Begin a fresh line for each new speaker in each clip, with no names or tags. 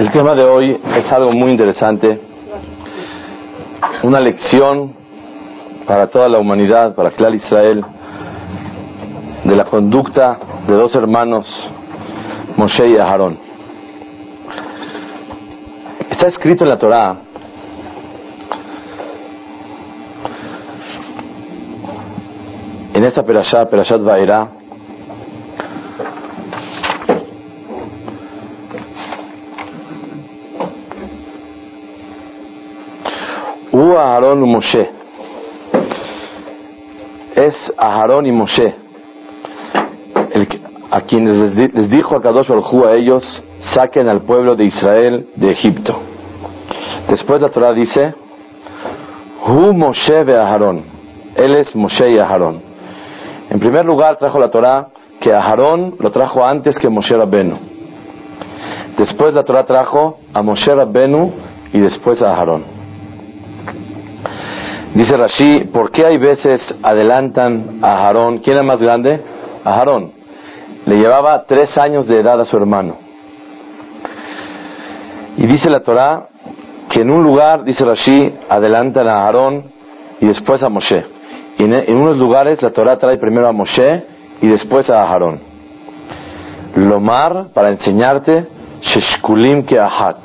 El tema de hoy es algo muy interesante, una lección para toda la humanidad, para Clar Israel, de la conducta de dos hermanos, Moshe y Aarón. Está escrito en la Torá en esta perashá, perashat Vaera, Hu Aarón y Moshe. Es Aarón y Moshe. El que- a quienes les dijo a Kadosh Baruj a ellos, saquen al pueblo de Israel de Egipto. Después la Torah dice, Hu Moshe ve Aarón. Él es Moshe y Aarón. En primer lugar trajo la Torah que Aarón lo trajo antes que Moshe Rabbenu. Después la Torah trajo a Moshe Rabbenu y después a Aarón. Dice Rashi, ¿por qué hay veces adelantan a Aarón? ¿Quién es más grande? A Aarón. Le llevaba tres años de edad a su hermano. Y dice la Torah que en un lugar, dice Rashi, adelantan a Aarón y después a Moshe. Y en, unos lugares la Torah trae primero a Moshe y después a Aarón. Lomar, para enseñarte, Sheshkulim que Ahat,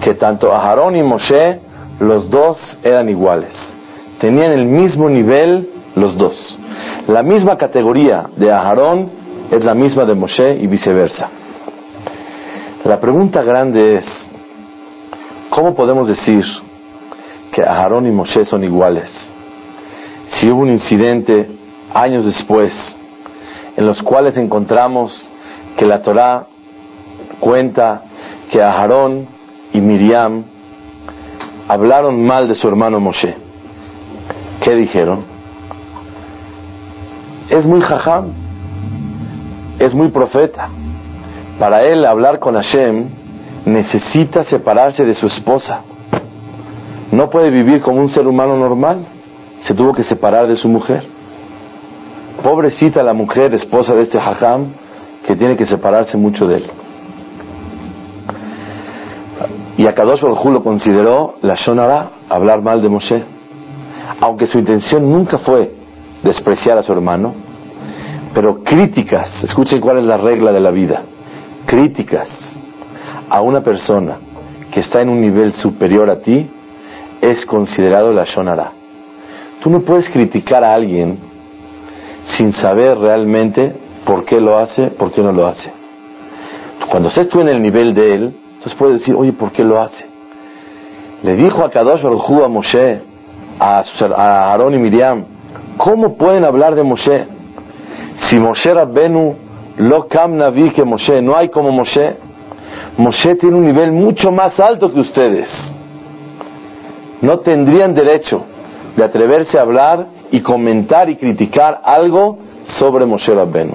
que tanto Aarón y Moshe, los dos eran iguales. Tenían el mismo nivel los dos. La misma categoría de Aarón es la misma de Moshe y viceversa. La pregunta grande es, ¿cómo podemos decir que Aarón y Moshe son iguales? Si hubo un incidente años después en los cuales encontramos que la Torá cuenta que Aarón y Miriam hablaron mal de su hermano Moshe. ¿Qué dijeron? Es muy jajam, es muy profeta. Para él hablar con Hashem necesita separarse de su esposa. No puede vivir como un ser humano normal. Se tuvo que separar de su mujer. Pobrecita la mujer, esposa de este jajam, que tiene que separarse mucho de él. Y a Kadosh Baruj lo consideró la Shonara, hablar mal de Moshe. Aunque su intención nunca fue despreciar a su hermano, pero críticas, escuchen cuál es la regla de la vida, críticas a una persona que está en un nivel superior a ti es considerado la Shonara. Tú no puedes criticar a alguien sin saber realmente por qué lo hace, por qué no lo hace. Cuando estés tú en el nivel de él, entonces puedes decir, oye, ¿por qué lo hace? Le dijo a Kadosh Baruj a Moshe, a, y Miriam, ¿cómo pueden hablar de Moshe? Si Moshe Rabbenu lo kam navi que Moshe, no hay como Moshe. Moshe tiene un nivel mucho más alto que ustedes. No tendrían derecho de atreverse a hablar y comentar y criticar algo sobre Moshe Rabbenu.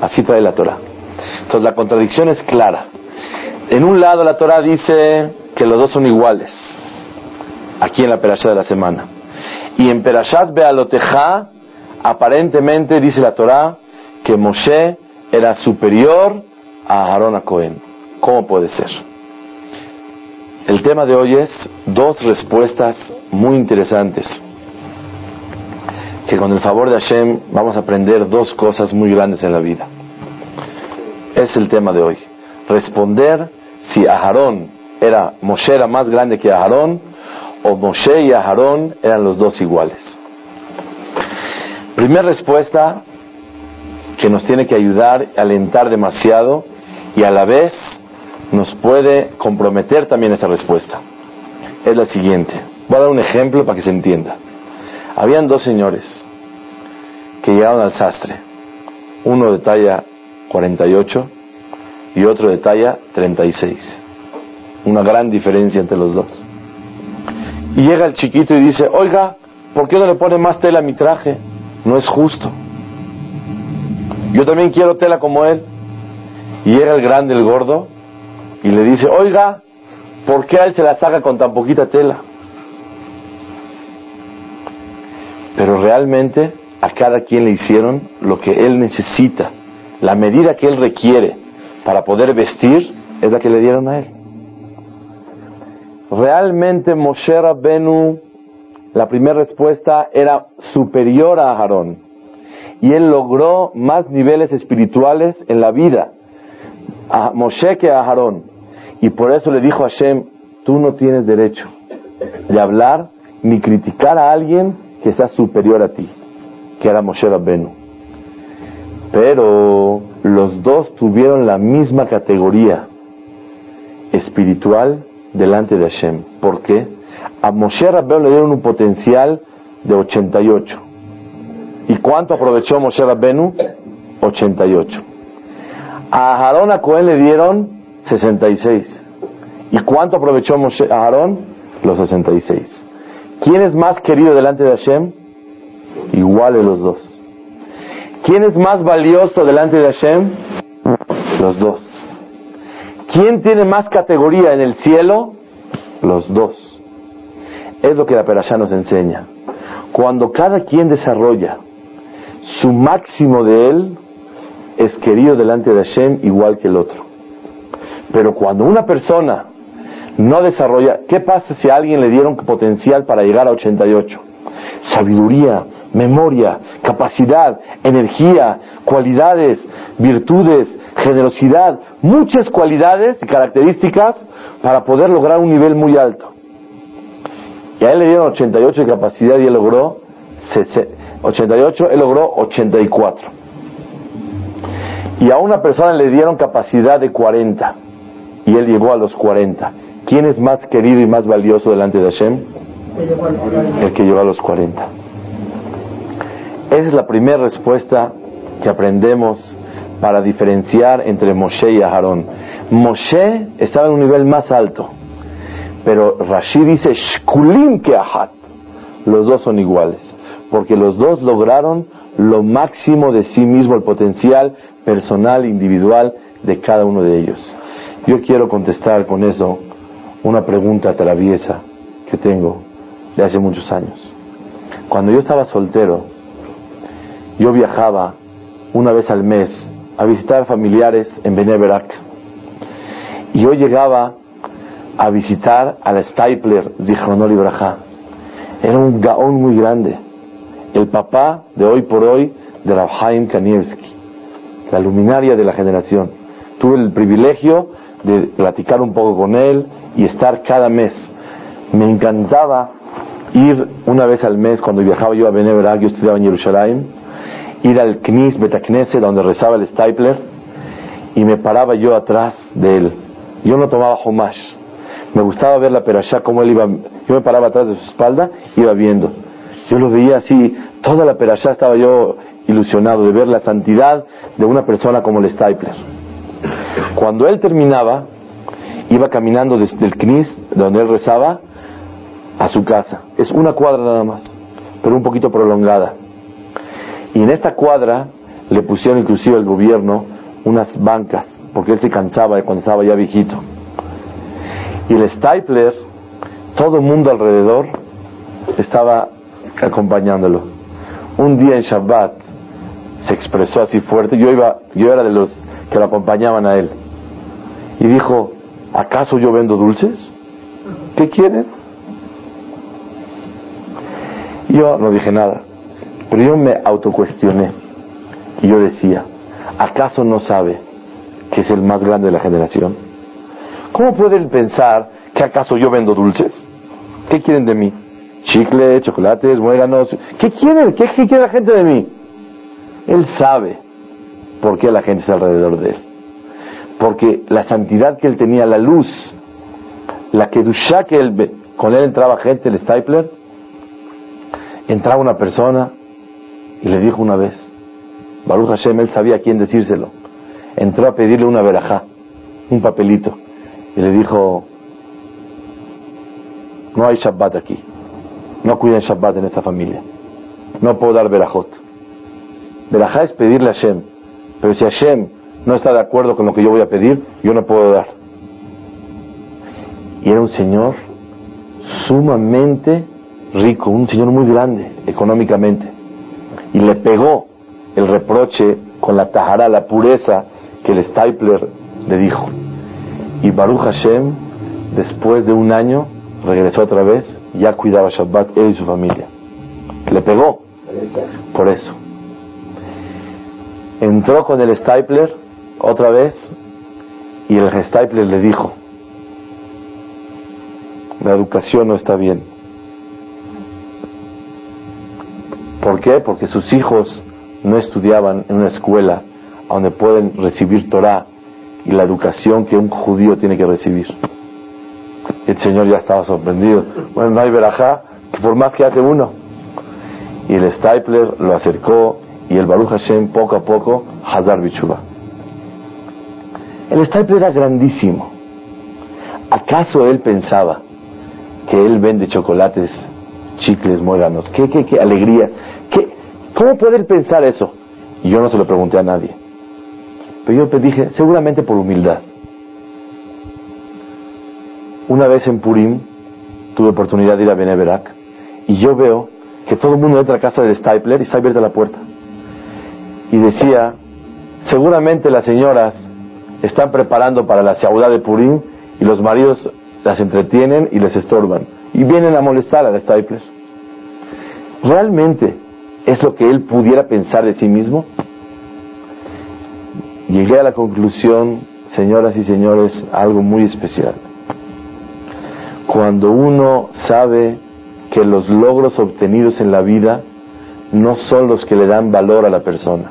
Así trae la Torah. Entonces la contradicción es clara. En un lado la Torah dice que los dos son iguales, aquí en la Perashá de la semana. Y en Perashat Bealoteja, aparentemente dice la Torah que Moshe era superior a Aarón a Cohen. ¿Cómo puede ser? El tema de hoy es dos respuestas muy interesantes. Que con el favor de Hashem vamos a aprender dos cosas muy grandes en la vida. Es el tema de hoy. Responder si Aarón era, Moshe era más grande que Aarón o Moshe y Aarón eran los dos iguales. Primera respuesta que nos tiene que ayudar, alentar demasiado y a la vez nos puede comprometer también esta respuesta. Es la siguiente. Voy a dar un ejemplo para que se entienda. Habían dos señores que llegaron al sastre. Uno de talla 48 y otro de talla 36. una gran diferencia entre los dos. Y llega el chiquito y dice, oiga, ¿por qué no le pone más tela a mi traje? No es justo. Yo también quiero tela como él. Y llega el grande, el gordo, y le dice, oiga, ¿por qué a él se la saca con tan poquita tela? Pero realmente a cada quien le hicieron lo que él necesita. La medida que él requiere para poder vestir es la que le dieron a él. Realmente Moshe Rabbenu, la primera respuesta era superior a Aarón. Y él logró más niveles espirituales en la vida a Moshe que a Aarón. Y por eso le dijo a Hashem, tú no tienes derecho de hablar ni criticar a alguien que sea superior a ti, que era Moshe Rabbenu. Pero los dos tuvieron la misma categoría espiritual delante de Hashem. ¿Por qué? A Moshe Rabbenu le dieron un potencial de 88. ¿Y cuánto aprovechó Moshe Rabbenu? 88. A Aarón a Cohen le dieron 66. ¿Y cuánto aprovechó Moshe, Aarón? Los 66. ¿Quién es más querido delante de Hashem? Iguales los dos. ¿Quién es más valioso delante de Hashem? Los dos. ¿Quién tiene más categoría en el cielo? Los dos. Es lo que la Perashá nos enseña. Cuando cada quien desarrolla su máximo de él, es querido delante de Hashem igual que el otro. Pero cuando una persona no desarrolla, ¿qué pasa si a alguien le dieron potencial para llegar a 88? Sabiduría, memoria, capacidad, energía, cualidades, virtudes, generosidad, muchas cualidades y características para poder lograr un nivel muy alto. Y a él le dieron 88 de capacidad y él logró 88, él logró 84. Y a una persona le dieron capacidad de 40 y él llegó a los 40. ¿Quién es más querido y más valioso delante de Hashem? El que llegó a los 40. Esa es la primera respuesta que aprendemos para diferenciar entre Moshe y Aarón. Moshe estaba en un nivel más alto, pero Rashi dice Shkulim que Ahat. Los dos son iguales, porque los dos lograron lo máximo de sí mismo, el potencial personal, individual de cada uno de ellos. Yo quiero contestar con eso una pregunta traviesa que tengo de hace muchos años. Cuando yo estaba soltero, yo viajaba una vez al mes a visitar familiares en Beneverac. Y yo llegaba a visitar a la Stapler Zichronol Ibrahá. Era un gaón muy grande. El papá de hoy por hoy de Rabhaim Kanievski, la luminaria de la generación. Tuve el privilegio de platicar un poco con él y estar cada mes. Me encantaba ir una vez al mes cuando viajaba yo a Beneverac, yo estudiaba en Jerusalén, ir al Knis Betaknese donde rezaba el Stapler y me paraba yo atrás de él. Yo no tomaba homash. Me gustaba ver la perashá como él iba. Yo me paraba atrás de su espalda, iba viendo. Yo lo veía así, toda la perashá estaba yo ilusionado de ver la santidad de una persona como el Stapler. Cuando él terminaba, iba caminando desde el Knis, donde él rezaba, a su casa. Es una cuadra nada más, pero un poquito prolongada. Y en esta cuadra le pusieron inclusive el gobierno unas bancas, porque él se cansaba cuando estaba ya viejito. Y el Stapler, todo el mundo alrededor estaba acompañándolo. Un día en Shabbat se expresó así fuerte, yo iba, yo era de los que lo acompañaban a él. Y dijo, ¿acaso yo vendo dulces? ¿Qué quieren? Yo no dije nada, pero yo me autocuestioné y yo decía, ¿acaso no sabe que es el más grande de la generación? ¿Cómo pueden pensar que acaso yo vendo dulces? ¿Qué quieren de mí? Chicle, chocolates, muéganos. ¿Qué quieren? ¿Qué, ¿Qué quiere la gente de mí? Él sabe por qué la gente está alrededor de él. Porque la santidad que él tenía, la luz, la que que él, con él entraba gente, el Stapler, entraba una persona y le dijo una vez, Baruch Hashem, él sabía a quién decírselo. Entró a pedirle una verajá, un papelito, y le dijo, no hay Shabbat aquí. No cuidan Shabbat en esta familia. No puedo dar Berajot. Berajá es pedirle a Hashem. Pero si Hashem no está de acuerdo con lo que yo voy a pedir, yo no puedo dar. Y era un señor sumamente rico, un señor muy grande económicamente. Y le pegó el reproche con la tajara, la pureza que el Stapler le dijo. Y Baruch Hashem, después de un año, regresó otra vez, ya cuidaba Shabbat él y su familia. Le pegó por eso. Entró con el Stapler otra vez y el Stapler le dijo, la educación no está bien. ¿Por qué? Porque sus hijos no estudiaban en una escuela donde pueden recibir Torah y la educación que un judío tiene que recibir. El Señor ya estaba sorprendido. Bueno, no hay verajá, por más que hace uno. Y el Stapler lo acercó y el Baruch Hashem poco a poco, Hazar Bichuba. El Stapler era grandísimo. ¿Acaso él pensaba que él vende chocolates, chicles, muéganos? ¿Qué, qué, qué alegría? ¿Qué, ¿Cómo él pensar eso? Y yo no se lo pregunté a nadie. Pero yo te dije, seguramente por humildad. Una vez en Purim tuve oportunidad de ir a Beneverac y yo veo que todo el mundo entra a casa del Stapler y está abierta la puerta. Y decía, seguramente las señoras están preparando para la ciudad de Purim y los maridos las entretienen y les estorban. Y vienen a molestar al Stapler. ¿Realmente es lo que él pudiera pensar de sí mismo? Llegué a la conclusión, señoras y señores, algo muy especial. Cuando uno sabe que los logros obtenidos en la vida no son los que le dan valor a la persona,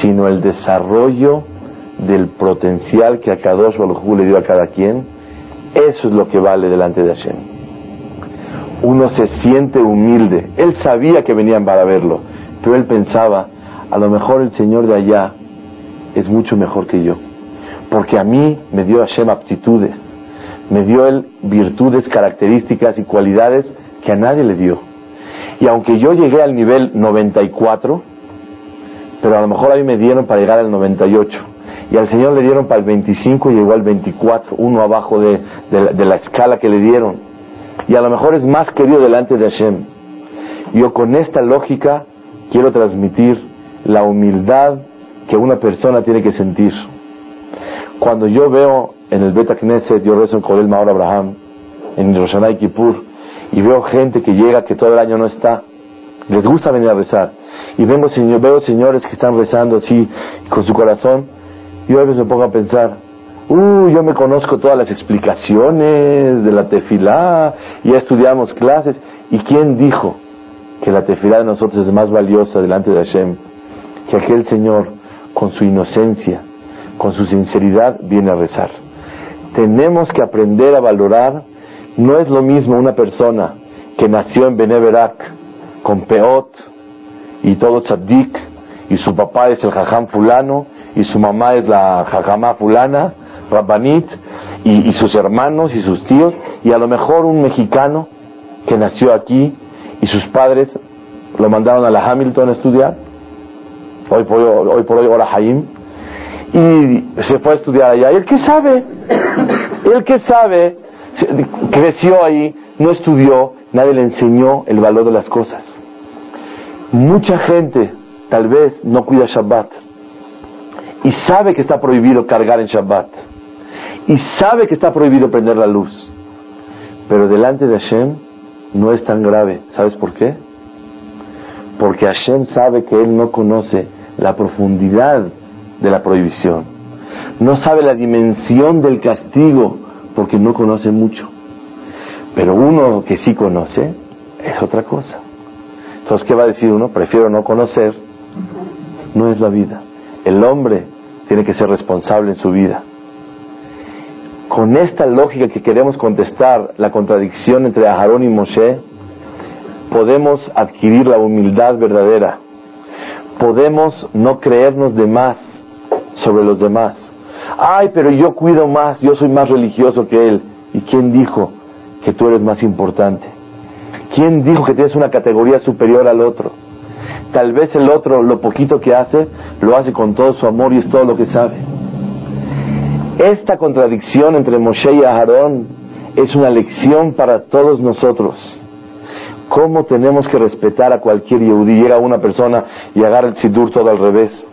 sino el desarrollo del potencial que a Kadosh Baruj le dio a cada quien, eso es lo que vale delante de Hashem. Uno se siente humilde. Él sabía que venían para verlo, pero él pensaba, a lo mejor el Señor de allá es mucho mejor que yo, porque a mí me dio Hashem aptitudes, me dio él virtudes, características y cualidades que a nadie le dio. Y aunque yo llegué al nivel 94, pero a lo mejor a mí me dieron para llegar al 98 y al Señor le dieron para el 25 y llegó al 24, uno abajo de, la, escala que le dieron. Y a lo mejor es más querido delante de Hashem. Yo con esta lógica quiero transmitir la humildad que una persona tiene que sentir. Cuando yo veo en el Beta Knesset, yo rezo en Kolel Maor Abraham, en Roshanay Kippur, y veo gente que llega que todo el año no está, les gusta venir a rezar. Y vengo, veo señores que están rezando así con su corazón, yo a veces me pongo a pensar, uh, yo me conozco todas las explicaciones de la tefilá, ya estudiamos clases, ¿y quién dijo que la tefilá de nosotros es más valiosa delante de Hashem que aquel señor con su inocencia, con su sinceridad, viene a rezar? Tenemos que aprender a valorar, no es lo mismo una persona que nació en Beneverac con Peot y todo tzaddik y su papá es el jajam fulano y su mamá es la jajamá fulana, Rabbanit, y, sus hermanos y sus tíos, y a lo mejor un mexicano que nació aquí y sus padres lo mandaron a la Hamilton a estudiar, hoy por hoy, por hoy ahora Jaim, y se fue a estudiar allá. ¿Y el que sabe? El que sabe, creció ahí, no estudió, nadie le enseñó el valor de las cosas. Mucha gente tal vez no cuida Shabbat y sabe que está prohibido cargar en Shabbat y sabe que está prohibido prender la luz, pero delante de Hashem no es tan grave. ¿Sabes por qué? Porque Hashem sabe que Él no conoce la profundidad de la prohibición, no sabe la dimensión del castigo porque no conoce mucho. Pero uno que sí conoce es otra cosa. Entonces, ¿qué va a decir uno? Prefiero no conocer. No es la vida. El hombre tiene que ser responsable en su vida. Con esta lógica que queremos contestar la contradicción entre Aarón y Moshe, podemos adquirir la humildad verdadera. Podemos no creernos de más sobre los demás. Ay, pero yo cuido más, yo soy más religioso que él. ¿Y quién dijo que tú eres más importante? ¿Quién dijo que tienes una categoría superior al otro? Tal vez el otro, lo poquito que hace, lo hace con todo su amor y es todo lo que sabe. Esta contradicción entre Moshe y Aarón es una lección para todos nosotros. ¿Cómo tenemos que respetar a cualquier Yehudi? Llega una persona y agarra el Sidur todo al revés.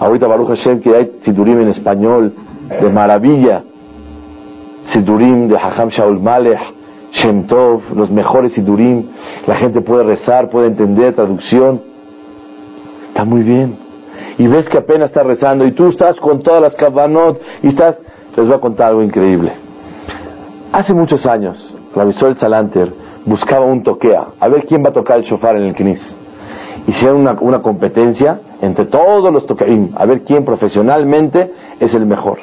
Ahorita Baruch Hashem que hay Sidurim en español, de maravilla. Sidurim de Hacham Shaul Malech, Shem Tov, los mejores Sidurim. La gente puede rezar, puede entender traducción. Está muy bien. Y ves que apenas está rezando y tú estás con todas las kavanot y estás... Les voy a contar algo increíble. Hace muchos años, el Salanter buscaba un toquea, a ver quién va a tocar el shofar en el knis. Hicieron una, una competencia entre todos los toqueim, a ver quién profesionalmente es el mejor.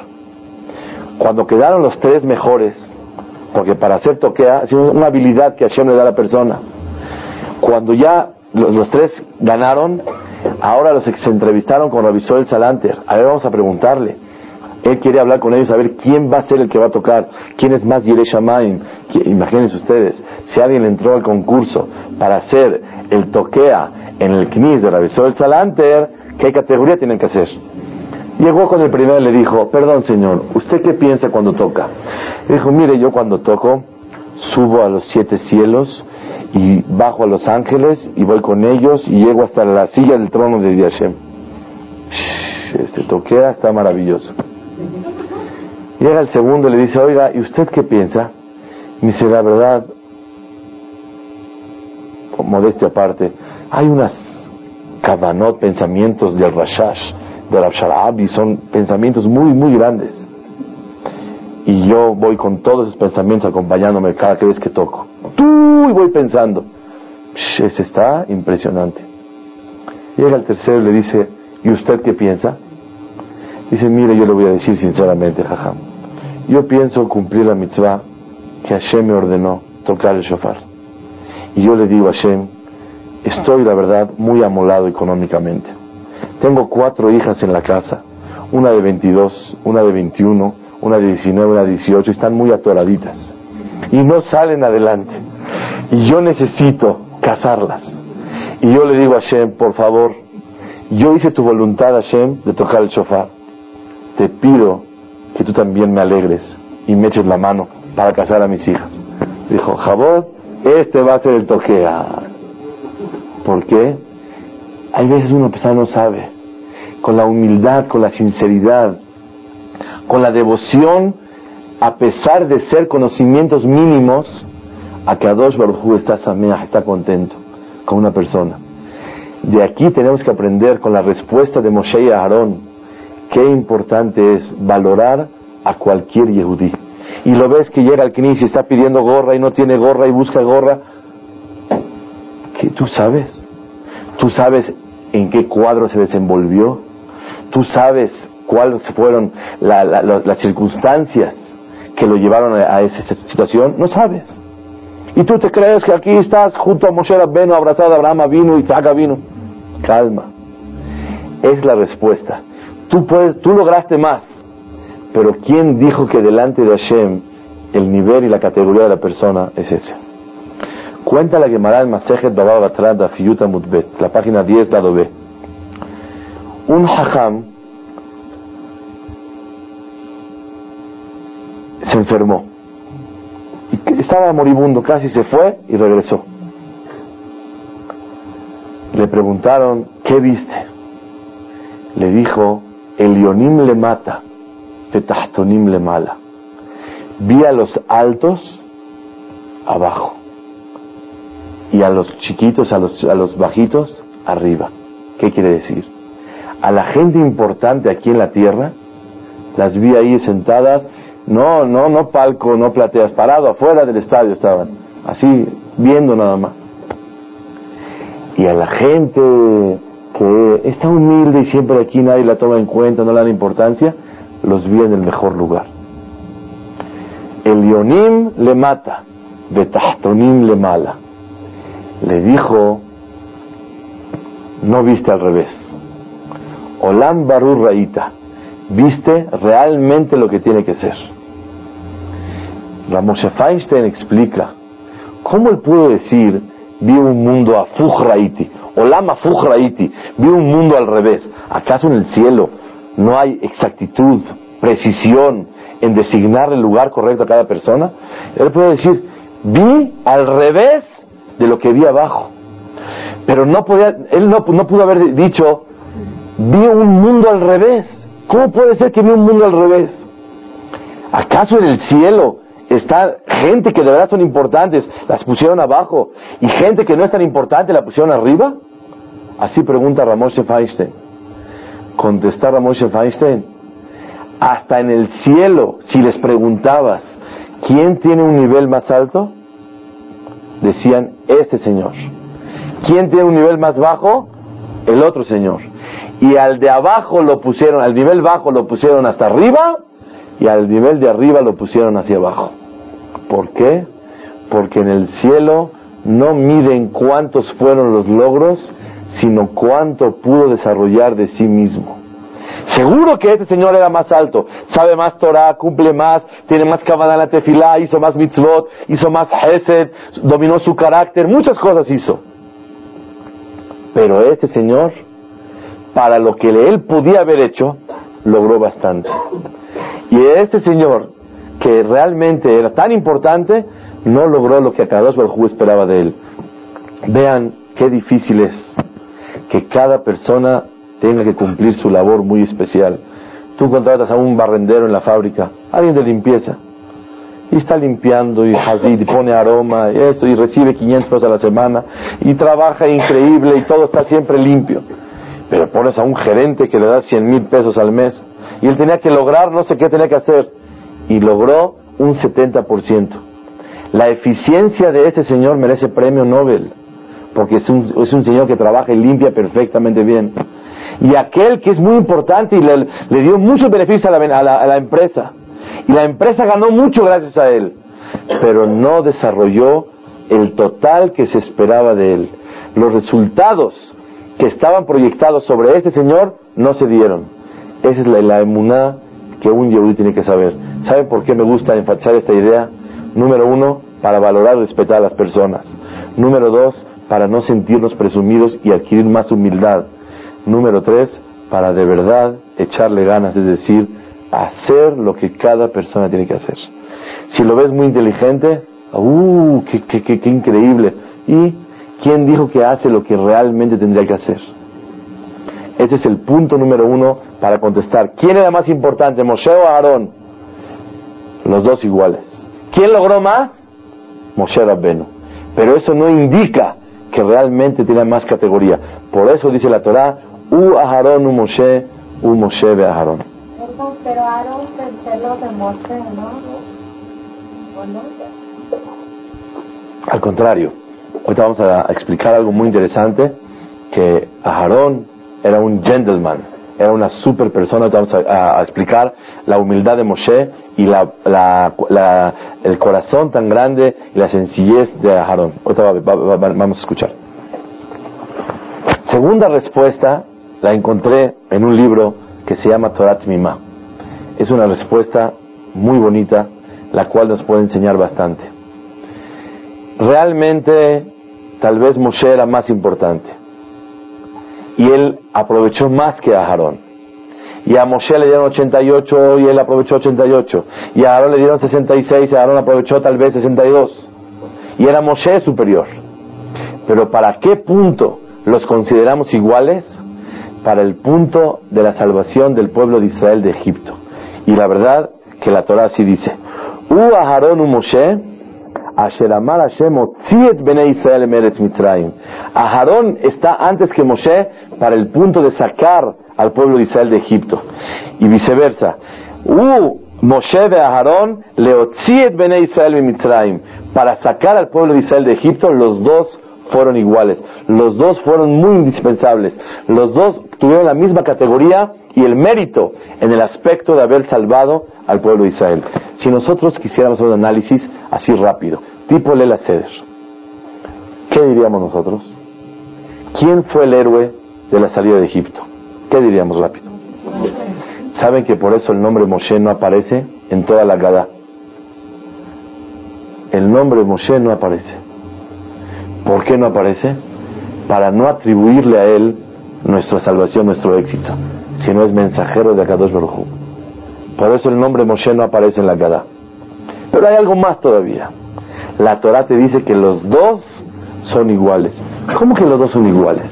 Cuando quedaron los tres mejores, porque para hacer toquea es una habilidad que Hashem le da a la persona. Cuando ya los, tres ganaron, ahora los que se entrevistaron con Rabisol Salanter, a ver vamos a preguntarle, él quiere hablar con ellos, a ver quién va a ser el que va a tocar, quién es más Yereshamaim. Imagínense ustedes, si alguien entró al concurso para hacer el toquea en el Knis de Rabisol Salanter, ¿qué categoría tienen que hacer? Llegó con el primero y le dijo, perdón señor, ¿usted qué piensa cuando toca? Le dijo, mire, yo cuando toco, subo a los siete cielos y bajo a los ángeles y voy con ellos y llego hasta la silla del trono de Yashem. Este toquea está maravilloso. Llega el segundo y le dice, oiga, ¿y usted qué piensa? Me dice, la verdad, modestia aparte, hay unas kavanot, pensamientos del Rashash, del Absharabi, son pensamientos muy, muy grandes. Y yo voy con todos esos pensamientos acompañándome cada vez que toco. Y voy pensando. Ese está impresionante. Llega el tercero y le dice, ¿y usted qué piensa? Dice, mire, yo le voy a decir sinceramente, jajam. Yo pienso cumplir la mitzvah que Hashem me ordenó, tocar el shofar. Y yo le digo a Hashem, estoy, la verdad, muy amolado económicamente. Tengo cuatro hijas en la casa, una de 22, una de 21, una de 19, una de 18, están muy atoraditas. Y no salen adelante. Y yo necesito casarlas. Y yo le digo a Hashem, por favor, yo hice tu voluntad, Hashem, de tocar el shofar te pido que tú también me alegres y me eches la mano para casar a mis hijas. Dijo, Jabot, este va a ser el toquea. ¿Por qué? Hay veces una persona no sabe. Con la humildad, con la sinceridad, con la devoción, a pesar de ser conocimientos mínimos, a que Adosh Baruj está sameach, está contento con una persona. De aquí tenemos que aprender con la respuesta de Moshe y Aarón qué importante es valorar a cualquier yehudí. Y lo ves que llega al Knis y está pidiendo gorra y no tiene gorra y busca gorra. ¿Qué tú sabes? ¿Tú sabes en qué cuadro se desenvolvió? ¿Tú sabes cuáles fueron las circunstancias que lo llevaron a, esa situación? No sabes. Y tú te crees que aquí estás junto a Moshe Rabbenu, abrazado a Abraham vino y Isaac vino. Calma. Es la respuesta. Tú, puedes, tú lograste más, pero ¿quién dijo que delante de Hashem el nivel y la categoría de la persona es ese? Cuenta la Gemara en Masejet Batrada Fiyuta Mutbet, la página 10, lado B. Un hajam se enfermó. Estaba moribundo, casi se fue y regresó. Le preguntaron, ¿qué viste? Le dijo, Elionim le mata, Petahtonim le mala. Vi a los altos abajo y a los chiquitos, a los, a los bajitos arriba. ¿Qué quiere decir? A la gente importante aquí en la tierra, las vi ahí sentadas, no, no, no palco, no plateas, parado afuera del estadio estaban, así viendo nada más. Y a la gente que está humilde y siempre aquí nadie la toma en cuenta, no le da importancia, los vi en el mejor lugar. El Yonim le mata, Betahtonim le mala. Le dijo, no viste al revés. Olam Barur Raita, viste realmente lo que tiene que ser. Ramoshe Feinstein explica cómo él pudo decir vi un mundo a Fujraiti, o Lama Fujraiti, vi un mundo al revés. ¿Acaso en el cielo no hay exactitud, precisión en designar el lugar correcto a cada persona? Él puede decir, vi al revés de lo que vi abajo. Pero no podía, él no, no pudo haber dicho, vi un mundo al revés. ¿Cómo puede ser que vi un mundo al revés? ¿Acaso en el cielo está gente que de verdad son importantes, las pusieron abajo, y gente que no es tan importante la pusieron arriba? Así pregunta Ramoshe Feinstein. Contestar Ramoshe Feinstein, hasta en el cielo, si les preguntabas, ¿quién tiene un nivel más alto? Decían, este señor. ¿Quién tiene un nivel más bajo? El otro señor. Y al de abajo lo pusieron, al nivel bajo lo pusieron hasta arriba y al nivel de arriba lo pusieron hacia abajo. ¿Por qué? Porque en el cielo no miden cuántos fueron los logros, sino cuánto pudo desarrollar de sí mismo. Seguro que este señor era más alto, sabe más Torah, cumple más, tiene más cabana en la tefilá, hizo más mitzvot, hizo más hesed, dominó su carácter, muchas cosas hizo. Pero este señor, para lo que él podía haber hecho, logró bastante. Y este señor, que realmente era tan importante, no logró lo que a Kadosh Baruj esperaba de él. Vean qué difícil es que cada persona tenga que cumplir su labor muy especial. Tú contratas a un barrendero en la fábrica, alguien de limpieza, y está limpiando y y pone aroma y eso, y recibe 500 pesos a la semana, y trabaja increíble y todo está siempre limpio. Pero pones a un gerente que le da 100 mil pesos al mes, y él tenía que lograr no sé qué tenía que hacer, y logró un 70%. La eficiencia de este señor merece premio Nobel, porque es un, es un señor que trabaja y limpia perfectamente bien. Y aquel que es muy importante y le, dio muchos beneficios a la, empresa, y la empresa ganó mucho gracias a él, pero no desarrolló el total que se esperaba de él. Los resultados que estaban proyectados sobre este señor no se dieron. Esa es la, la que un yehudí tiene que saber. ¿Saben por qué me gusta enfatizar esta idea? Número uno, para valorar y respetar a las personas. Número dos, para no sentirnos presumidos y adquirir más humildad. Número tres, para de verdad echarle ganas, es decir, hacer lo que cada persona tiene que hacer. Si lo ves muy inteligente, ¡uh! ¡Qué, qué, qué, qué increíble! ¿Y quién dijo que hace lo que realmente tendría que hacer? Este es el punto número uno para contestar. ¿Quién era más importante, Moshe o Aarón? Los dos iguales. ¿Quién logró más? Moshe Rabbenu. Pero eso no indica que realmente tiene más categoría. Por eso dice la Torah, U Aarón u Moshe, U Moshe be Aarón. Pero Aarón de Moshe, ¿no? Al contrario, ahorita vamos a explicar algo muy interesante, que Aarón era un gentleman, era una super persona. Vamos a, explicar la humildad de Moshe y la, el corazón tan grande y la sencillez de Aarón. Ahorita vamos a escuchar. Segunda respuesta la encontré en un libro que se llama Torat Mima. Es una respuesta muy bonita, la cual nos puede enseñar bastante. Realmente, tal vez Moshe era más importante y él aprovechó más que Aarón. Y a Moshe le dieron 88 y él aprovechó 88. Y a Aarón le dieron 66 y Aarón aprovechó tal vez 62. Y era Moshe superior. Pero ¿para qué punto los consideramos iguales? Para el punto de la salvación del pueblo de Israel de Egipto. Y la verdad que la Torah así dice. U Aarón u Moshe Aharón está antes que Moshe para el punto de sacar al pueblo de Israel de Egipto. Y viceversa. U Moshe de Aharón bene Israel Mitzrayim. Para sacar al pueblo de Israel de Egipto, los dos fueron iguales. Los dos fueron muy indispensables. Los dos tuvieron la misma categoría y el mérito en el aspecto de haber salvado al pueblo de Israel. Si nosotros quisiéramos un análisis así rápido, tipo Lela ¿qué diríamos nosotros? ¿Quién fue el héroe de la salida de Egipto? ¿Qué diríamos rápido? ¿Saben que por eso el nombre Moshe no aparece en toda la Gada? el nombre Moshe no aparece. ¿Por qué no aparece? Para no atribuirle a él nuestra salvación, nuestro éxito, sino es mensajero de Akadosh Baruj Por eso el nombre Moshe no aparece en la Gadá. Pero hay algo más todavía. La Torah te dice que los dos son iguales. ¿Cómo que los dos son iguales?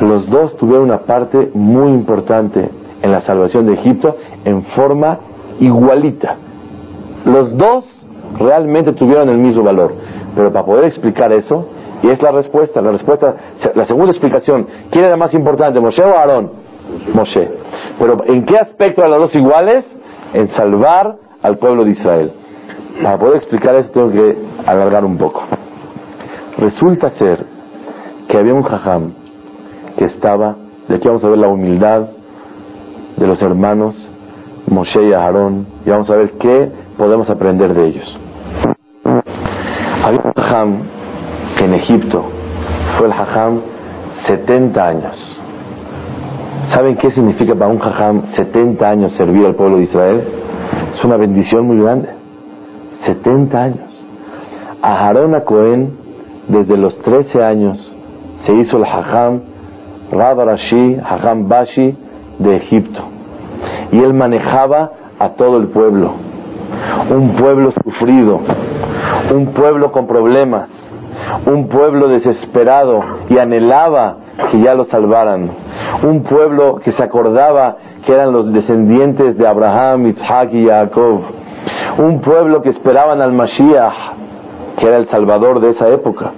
Los dos tuvieron una parte muy importante en la salvación de Egipto en forma igualita. Los dos realmente tuvieron el mismo valor. Pero para poder explicar eso, y es la respuesta, la respuesta, la segunda explicación, ¿quién era más importante, Moshe o Aarón? Moshe. Pero ¿en qué aspecto eran los dos iguales? En salvar al pueblo de Israel. Para poder explicar eso tengo que alargar un poco. Resulta ser que había un jajam que estaba, de aquí vamos a ver la humildad de los hermanos Moshe y Aarón, y vamos a ver qué podemos aprender de ellos. Había un jajam que en Egipto fue el jajam 70 años. ¿Saben qué significa para un jajam 70 años servir al pueblo de Israel? Es una bendición muy grande. 70 años. A Aarón a Cohen, desde los 13 años, se hizo el hajam Rab Rashi, hajam Bashi de Egipto. Y él manejaba a todo el pueblo. Un pueblo sufrido, un pueblo con problemas, un pueblo desesperado y anhelaba que ya lo salvaran. Un pueblo que se acordaba que eran los descendientes de Abraham, Isaac y Jacob. Un pueblo que esperaban al Mashiach, que era el salvador de esa época,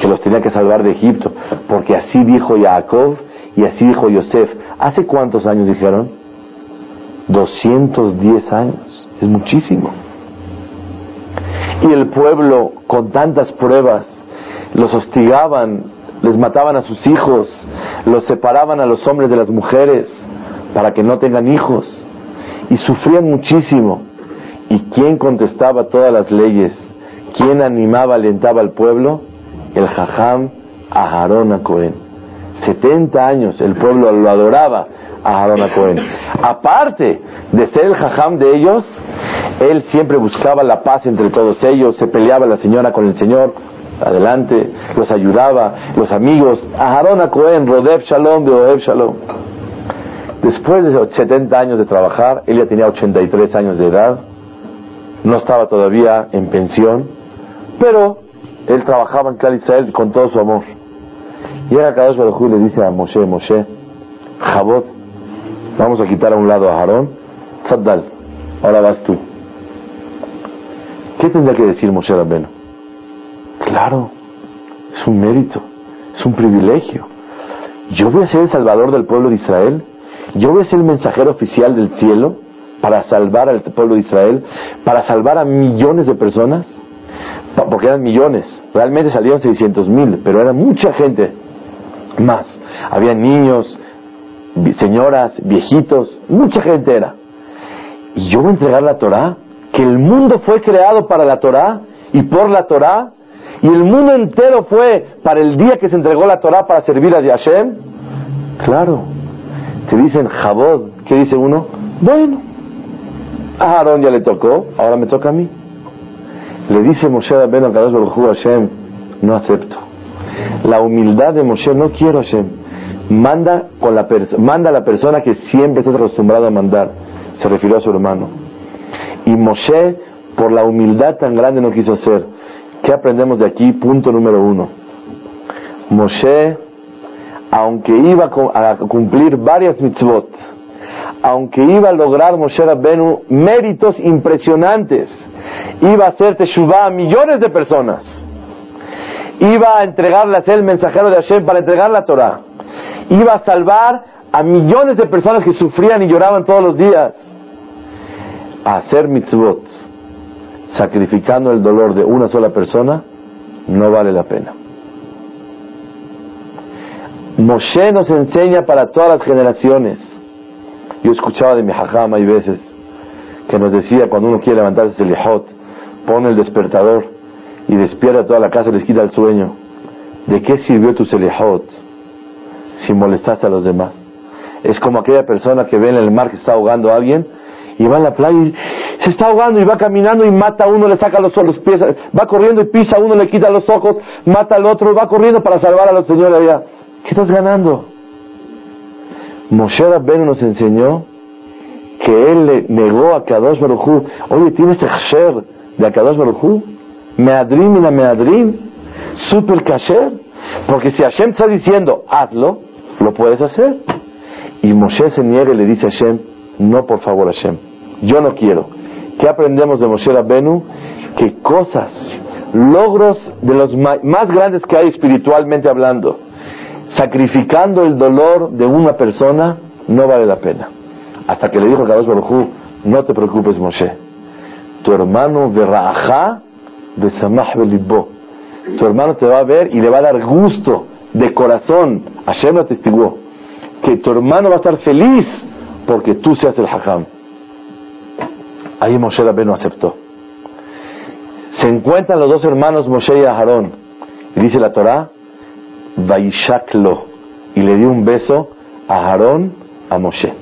que los tenía que salvar de Egipto, porque así dijo Jacob y así dijo Yosef. ¿Hace cuántos años dijeron? 210 años. Es muchísimo. Y el pueblo, con tantas pruebas, los hostigaban, les mataban a sus hijos, los separaban a los hombres de las mujeres para que no tengan hijos. Y sufrían muchísimo. ¿Y quién contestaba todas las leyes? ¿Quién animaba, alentaba al pueblo? El jajam Aharón a Cohen. 70 años el pueblo lo adoraba a Aarón a Cohen. Aparte de ser el jajam de ellos, él siempre buscaba la paz entre todos ellos, se peleaba la señora con el señor, adelante, los ayudaba, los amigos, Aarón a Cohen, Rodef Shalom, Rodef Shalom. Después de 70 años de trabajar, él ya tenía 83 años de edad, no estaba todavía en pensión, pero él trabajaba en Clar Israel con todo su amor. Llega Kadosh Baruj y le dice a Moshe, Moshe, Jabot, vamos a quitar a un lado a Aarón, Faddal, ahora vas tú. ¿Qué tendría que decir Moshe Rabbeno? Claro, es un mérito, es un privilegio. Yo voy a ser el salvador del pueblo de Israel, yo voy a ser el mensajero oficial del cielo para salvar al pueblo de Israel, para salvar a millones de personas, porque eran millones, realmente salieron 600 mil, pero era mucha gente más. Había niños, señoras, viejitos, mucha gente era. Y yo voy a entregar la Torah, que el mundo fue creado para la Torah y por la Torah, y el mundo entero fue para el día que se entregó la Torah para servir a Hashem. Claro, te dicen Jabod, ¿qué dice uno? Bueno, a Aarón ya le tocó, ahora me toca a mí. Le dice Moshe Rabbeinu a Kadosh Baruj Hu, Hashem, no acepto. La humildad de Moshe, no quiero Hashem. Manda, con la manda a la persona que siempre estás acostumbrado a mandar. Se refirió a su hermano. Y Moshe, por la humildad tan grande, no quiso hacer. ¿Qué aprendemos de aquí? Punto número uno. Moshe, aunque iba a cumplir varias mitzvot, aunque iba a lograr Moshe Rabbenu méritos impresionantes, iba a hacer Teshuvah a millones de personas, iba a ser el mensajero de Hashem para entregar la Torah, iba a salvar a millones de personas que sufrían y lloraban todos los días, a hacer mitzvot, sacrificando el dolor de una sola persona, no vale la pena. Moshe nos enseña para todas las generaciones. Yo escuchaba de mi hajam hay veces que nos decía cuando uno quiere levantarse el lihot, pone el despertador y despierta toda la casa y les quita el sueño. ¿De qué sirvió tu selihot si molestaste a los demás? Es como aquella persona que ve en el mar que está ahogando a alguien y va en la playa y se está ahogando y va caminando y mata a uno, le saca los, los pies, va corriendo y pisa a uno, le quita los ojos, mata al otro, va corriendo para salvar a los señores allá. ¿Qué estás ganando? Moshe Rabbeinu nos enseñó que él le negó a Kadosh Baruj Oye, ¿tienes kasher de Kadosh Baruj Meadrim y meadrim, super kasher. Porque si Hashem está diciendo, hazlo, lo puedes hacer. Y Moshe se niega y le dice a Hashem, no por favor Hashem, yo no quiero. ¿Qué aprendemos de Moshe Rabbenu? Que cosas, logros de los más grandes que hay espiritualmente hablando, sacrificando el dolor de una persona, no vale la pena. Hasta que le dijo a Kadosh Baruj no te preocupes Moshe, tu hermano de Samah Belibbo, tu hermano te va a ver y le va a dar gusto de corazón, Hashem lo atestiguó, que tu hermano va a estar feliz porque tú seas el hajam. Ahí Moshe Rabbeinu aceptó. Se encuentran los dos hermanos Moshe y Aharón. Y dice la Torah, Vaishaklo. Y le dio un beso a Aharón, a Moshe.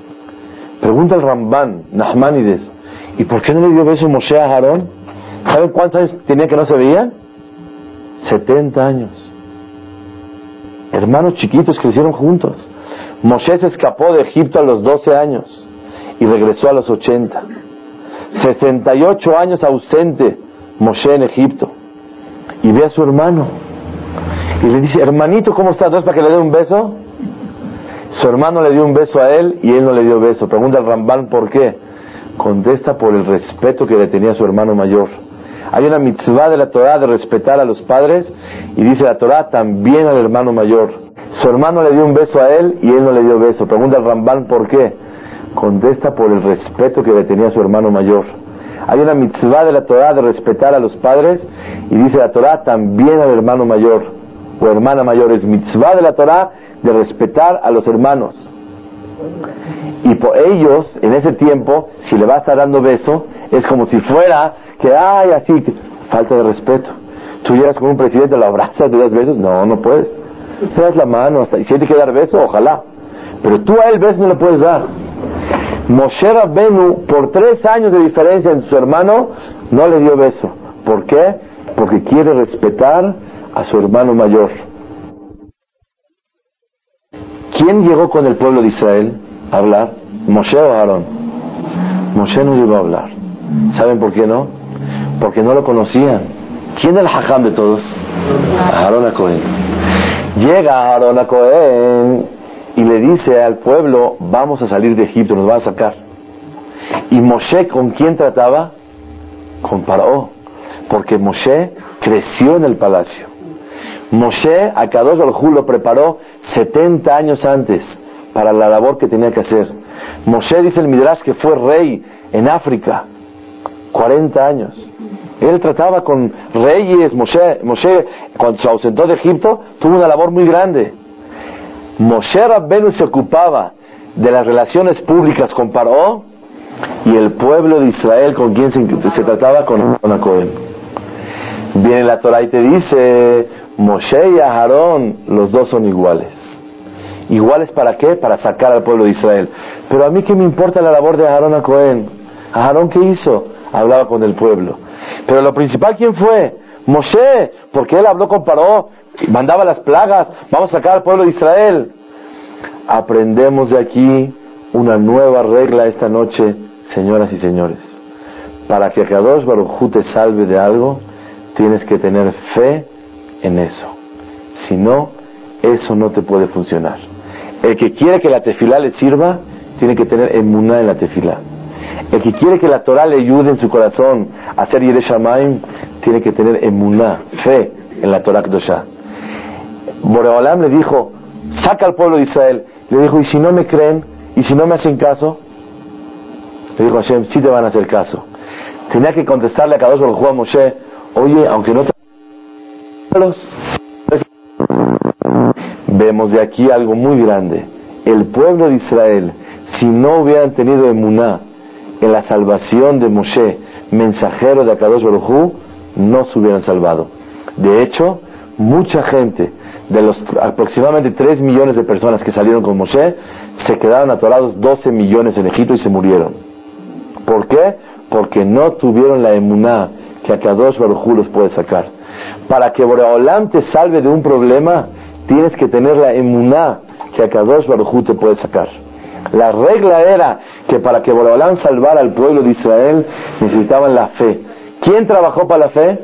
Pregunta el Ramban, Nahmanides, ¿y por qué no le dio beso Moshe a Aharón? ¿Saben cuántos años tenía que no se veían? 70 años. Hermanos chiquitos crecieron juntos. Moshe se escapó de Egipto a los 12 años y regresó a los 80. 68 años ausente Moshe en Egipto. Y ve a su hermano. Y le dice, hermanito, ¿cómo estás? ¿No es para que le dé un beso? Su hermano le dio un beso a él y él no le dio beso. Pregunta al Rambán por qué. Contesta por el respeto que le tenía a su hermano mayor. Hay una mitzvah de la Torah de respetar a los padres y dice la Torah también al hermano mayor. Su hermano le dio un beso a él y él no le dio beso. Pregunta al Rambán por qué. Contesta por el respeto que le tenía su hermano mayor. Hay una mitzvah de la Torah de respetar a los padres y dice la Torah también al hermano mayor o hermana mayor. Es mitzvah de la Torah de respetar a los hermanos. Y por ellos, en ese tiempo, si le va a estar dando beso, es como si fuera que, ay, así, falta de respeto. Tú llegas con un presidente, lo abrazas, le das besos. No, no puedes. Te das la mano, hasta, y si tiene que dar beso, ojalá. Pero tú a él beso no le puedes dar. Moshe Rabbenu, por tres años de diferencia en su hermano, no le dio beso. ¿Por qué? Porque quiere respetar a su hermano mayor. ¿Quién llegó con el pueblo de Israel a hablar? ¿Moshe o Aarón? Moshe no llegó a hablar. ¿Saben por qué no? Porque no lo conocían. ¿Quién es el hajam de todos? Aarón Cohen. Llega Aarón Cohen y le dice al pueblo, vamos a salir de Egipto, nos van a sacar. ¿Y Moshe con quién trataba? Con Paró. Porque Moshe creció en el palacio. Moshe, a Kadosh al lo preparó 70 años antes para la labor que tenía que hacer. Moshe dice el Midrash que fue rey en África, 40 años. Él trataba con reyes, Moshe, Moshe cuando se ausentó de Egipto tuvo una labor muy grande. Moshe Rabbenu se ocupaba de las relaciones públicas con Paró y el pueblo de Israel con quien se, trataba con, con Cohen. Viene la Torah y te dice, Moshe y Aarón, los dos son iguales. ¿Iguales para qué? Para sacar al pueblo de Israel. Pero a mí qué me importa la labor de Aarón a Cohen. ¿Aarón qué hizo? Hablaba con el pueblo. Pero lo principal, ¿quién fue? Moshe, porque él habló con Paró, mandaba las plagas, vamos a sacar al pueblo de Israel. Aprendemos de aquí una nueva regla esta noche, señoras y señores. Para que Kadosh Baruj te salve de algo, tienes que tener fe en eso. Si no, eso no te puede funcionar. El que quiere que la tefilá le sirva, tiene que tener emuná en la tefilá. El que quiere que la Torah le ayude en su corazón a hacer Yereshamaim, tiene que tener emuná, fe en la Torah Kdosha. Boreolam le dijo, saca al pueblo de Israel. Le dijo, ¿y si no me creen? ¿Y si no me hacen caso? Le dijo Hashem, sí te van a hacer caso. Tenía que contestarle a Kadosh Baruj a Moshe, oye, aunque no te... Vemos de aquí algo muy grande. El pueblo de Israel, si no hubieran tenido emuná en la salvación de Moshe, mensajero de Akadosh Baruj no se hubieran salvado. De hecho, mucha gente de los aproximadamente 3 millones de personas que salieron con Moshe, se quedaron atorados 12 millones en Egipto y se murieron. ¿Por qué? Porque no tuvieron la emuná que a Kadosh Baruj los puede sacar. Para que Boreolam te salve de un problema, tienes que tener la emuná que a Kadosh Baruj te puede sacar. La regla era que para que Boreolam salvara al pueblo de Israel necesitaban la fe. ¿Quién trabajó para la fe?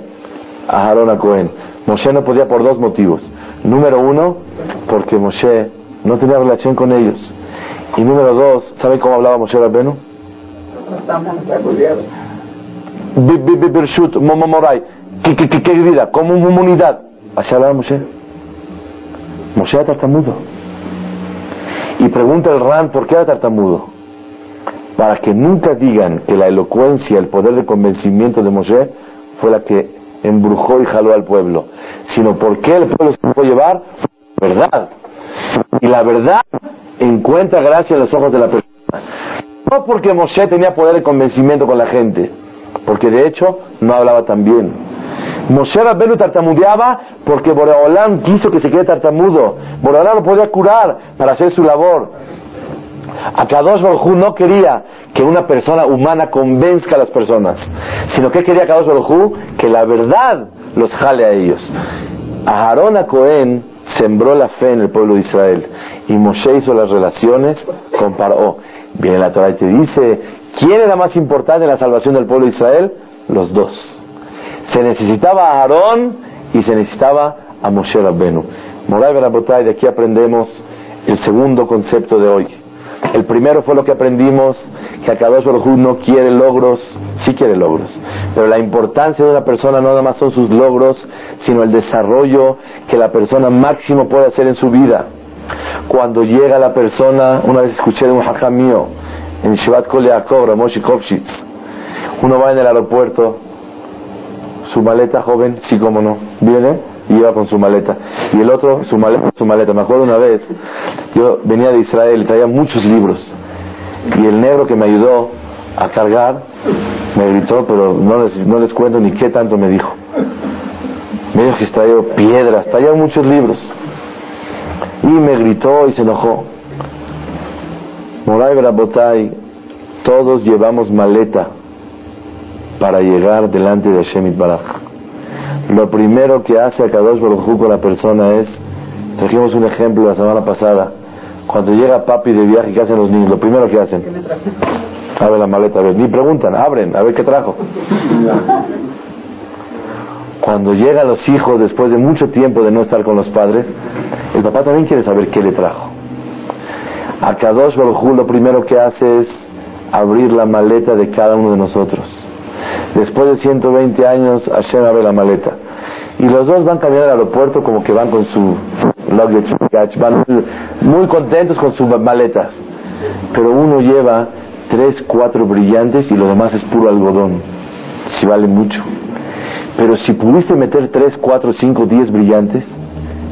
Aarón a Cohen. Moshe no podía por dos motivos. Número uno, porque Moshe no tenía relación con ellos. Y número dos, ¿sabe cómo hablaba Moshe Rabbenu? Birshut. Como una unidad. Así hablaba Moshe. Moshe era tartamudo. Y pregunta el Ran, ¿por qué era tartamudo? Para que nunca digan que la elocuencia, el poder de convencimiento de Moshe fue la que embrujó y jaló al pueblo, sino porque el pueblo se puede llevar verdad. Y la verdad encuentra gracia en los ojos de la persona. No porque Moshe tenía poder de convencimiento con la gente, porque de hecho no hablaba tan bien. Moshe Rabbenu tartamudeaba porque Boreolam quiso que se quede tartamudo. Boreolam lo podía curar para hacer su labor. Akadosh Baruj no quería que una persona humana convenzca a las personas, sino que quería Akadosh Baruj que la verdad los jale a ellos. Aarón a Cohen sembró la fe en el pueblo de Israel y Moshe hizo las relaciones con Paró. Viene la Torah y te dice, ¿quién era más importante en la salvación del pueblo de Israel? Los dos. Se necesitaba a Aarón y se necesitaba a Moshe Rabbenu. Moray Berabotay, de aquí aprendemos el segundo concepto de hoy. El primero fue lo que aprendimos, que Akadosh Baruj no quiere logros, sí quiere logros, pero la importancia de una persona no nada más son sus logros, sino el desarrollo que la persona máximo puede hacer en su vida. Cuando llega la persona, una vez escuché de un hajam mío, en Shivat Kol Yaakov, Ramoshi Kopshitz, uno va en el aeropuerto, su maleta joven, sí como no, viene y iba con su maleta. Y el otro, su maleta, su maleta. Me acuerdo una vez, yo venía de Israel y traía muchos libros. Y el negro que me ayudó a cargar me gritó, pero no les, no les cuento ni qué tanto me dijo. Me dijo que traía piedras, traía muchos libros. Y me gritó y se enojó. Moray Brabotay, todos llevamos maleta para llegar delante de Shemit Baraj lo primero que hace a Kadosh Baruj con la persona es, trajimos un ejemplo la semana pasada, cuando llega papi de viaje, ¿qué hacen los niños? Lo primero que hacen, abre la maleta, a ver, ni preguntan, abren, a ver qué trajo. Cuando llegan los hijos después de mucho tiempo de no estar con los padres, el papá también quiere saber qué le trajo. A Kadosh Baruj lo primero que hace es abrir la maleta de cada uno de nosotros Después de 120 años, Hashem abre la maleta. Y los dos van también al aeropuerto como que van con su luggage, van muy contentos con sus maletas. Pero uno lleva tres, cuatro brillantes y lo demás es puro algodón. Si vale mucho. Pero si pudiste meter tres, cuatro, cinco, diez brillantes,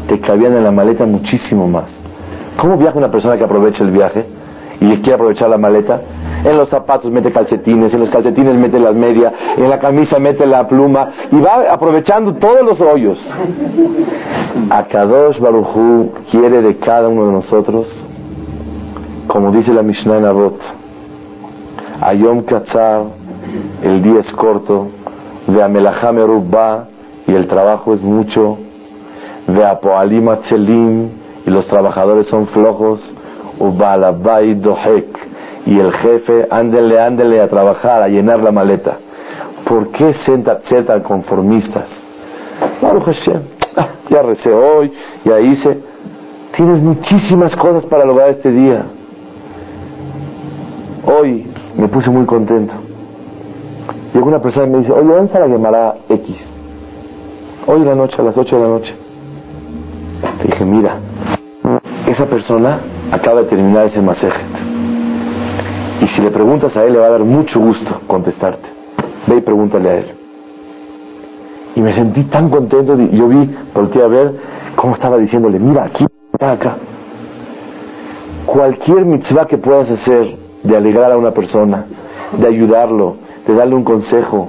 te cabían en la maleta muchísimo más. ¿Cómo viaja una persona que aprovecha el viaje y quiere aprovechar la maleta? En los zapatos mete calcetines, en los calcetines mete las medias, en la camisa mete la pluma y va aprovechando todos los hoyos. Akadosh Baruchu quiere de cada uno de nosotros, como dice la Mishnah en Avot, Ayom Katzar, el día es corto, de Amelahame y el trabajo es mucho, de Apoalim Atzelim, y los trabajadores son flojos, Ubalabai Dohek, y el jefe, ándele, ándele a trabajar, a llenar la maleta. ¿Por qué ser tan conformistas? Ah, ya recé hoy, ya hice. Tienes muchísimas cosas para lograr este día. Hoy me puse muy contento. Llegó una persona y me dice, oye, ¿dónde está la Gemara X? Hoy en la noche, a las 8 de la noche. Le dije, mira, esa persona acaba de terminar ese masaje y si le preguntas a él, le va a dar mucho gusto contestarte. Ve y pregúntale a él. Y me sentí tan contento. Yo vi, volteé a ver cómo estaba diciéndole, mira, aquí, acá. Cualquier mitzvah que puedas hacer de alegrar a una persona, de ayudarlo, de darle un consejo,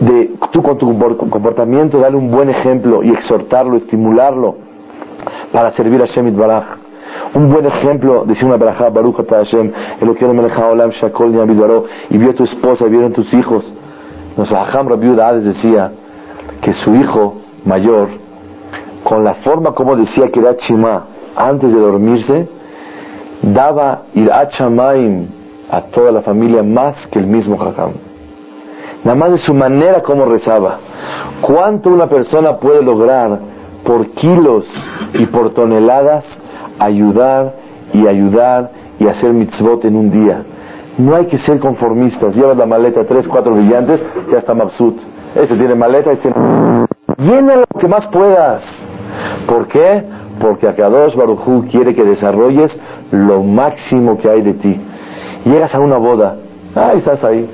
de tú con tu comportamiento darle un buen ejemplo y exhortarlo, estimularlo para servir a Shemit Baraj Un buen ejemplo, decía una barajá, Baruch Hashem, el que Olam Shakol y vio a tu esposa, y vieron tus hijos. Nuestro Hajam Rabbi decía que su hijo mayor, con la forma como decía que era Chima antes de dormirse, daba ir a a toda la familia más que el mismo Hajam. Nada más de su manera como rezaba. ¿Cuánto una persona puede lograr por kilos y por toneladas ayudar y ayudar y hacer mitzvot en un día. No hay que ser conformistas. Llevas la maleta tres, cuatro brillantes, ya está mabsut. Ese tiene maleta, este Llena lo que más puedas. ¿Por qué? Porque Akadosh Barujú quiere que desarrolles lo máximo que hay de ti. Llegas a una boda, ahí estás ahí.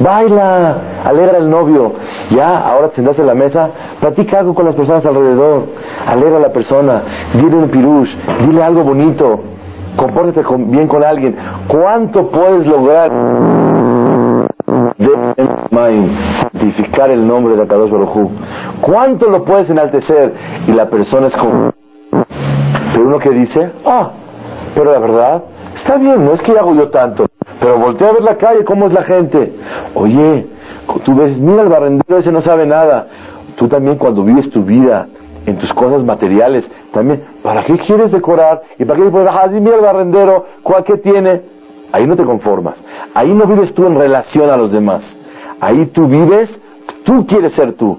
Baila, alegra al novio. Ya, ahora te en la mesa, platica algo con las personas alrededor. Alegra a la persona, dile un pirush, dile algo bonito. Compórtate bien con alguien. ¿Cuánto puedes lograr de santificar el nombre de Akadosh Baruj ¿Cuánto lo puedes enaltecer? Y la persona es como... Pero uno que dice, ah, pero la verdad, está bien, no es que hago yo tanto. Pero voltea a ver la calle, cómo es la gente. Oye, tú ves, mira el barrendero, ese no sabe nada. Tú también cuando vives tu vida en tus cosas materiales, también, ¿para qué quieres decorar? ¿Y para qué puedes ah, mira el barrendero, ¿cuál que tiene? Ahí no te conformas. Ahí no vives tú en relación a los demás. Ahí tú vives, tú quieres ser tú.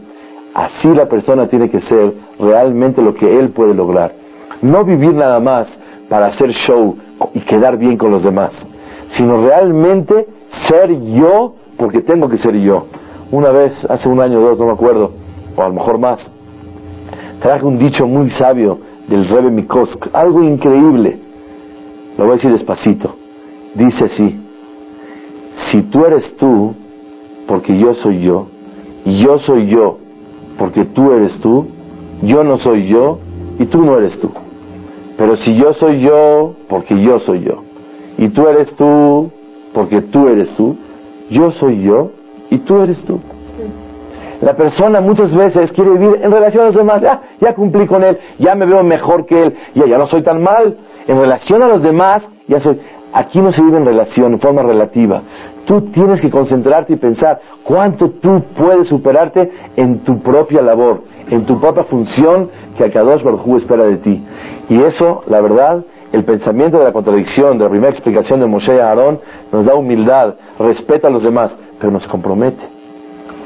Así la persona tiene que ser realmente lo que él puede lograr. No vivir nada más para hacer show y quedar bien con los demás sino realmente ser yo porque tengo que ser yo. Una vez, hace un año o dos, no me acuerdo, o a lo mejor más, traje un dicho muy sabio del Rebbe Mikosk, algo increíble. Lo voy a decir despacito. Dice así, si tú eres tú, porque yo soy yo, y yo soy yo, porque tú eres tú, yo no soy yo, y tú no eres tú. Pero si yo soy yo, porque yo soy yo, y tú eres tú porque tú eres tú, yo soy yo y tú eres tú. La persona muchas veces quiere vivir en relación a los demás, ya, ya cumplí con él, ya me veo mejor que él, ya, no soy tan mal. En relación a los demás, ya soy. Aquí no se vive en relación, en forma relativa. Tú tienes que concentrarte y pensar cuánto tú puedes superarte en tu propia labor, en tu propia función que Akadosh Baruj espera de ti. Y eso, la verdad, el pensamiento de la contradicción, de la primera explicación de Moshe y Aarón, nos da humildad, respeta a los demás, pero nos compromete.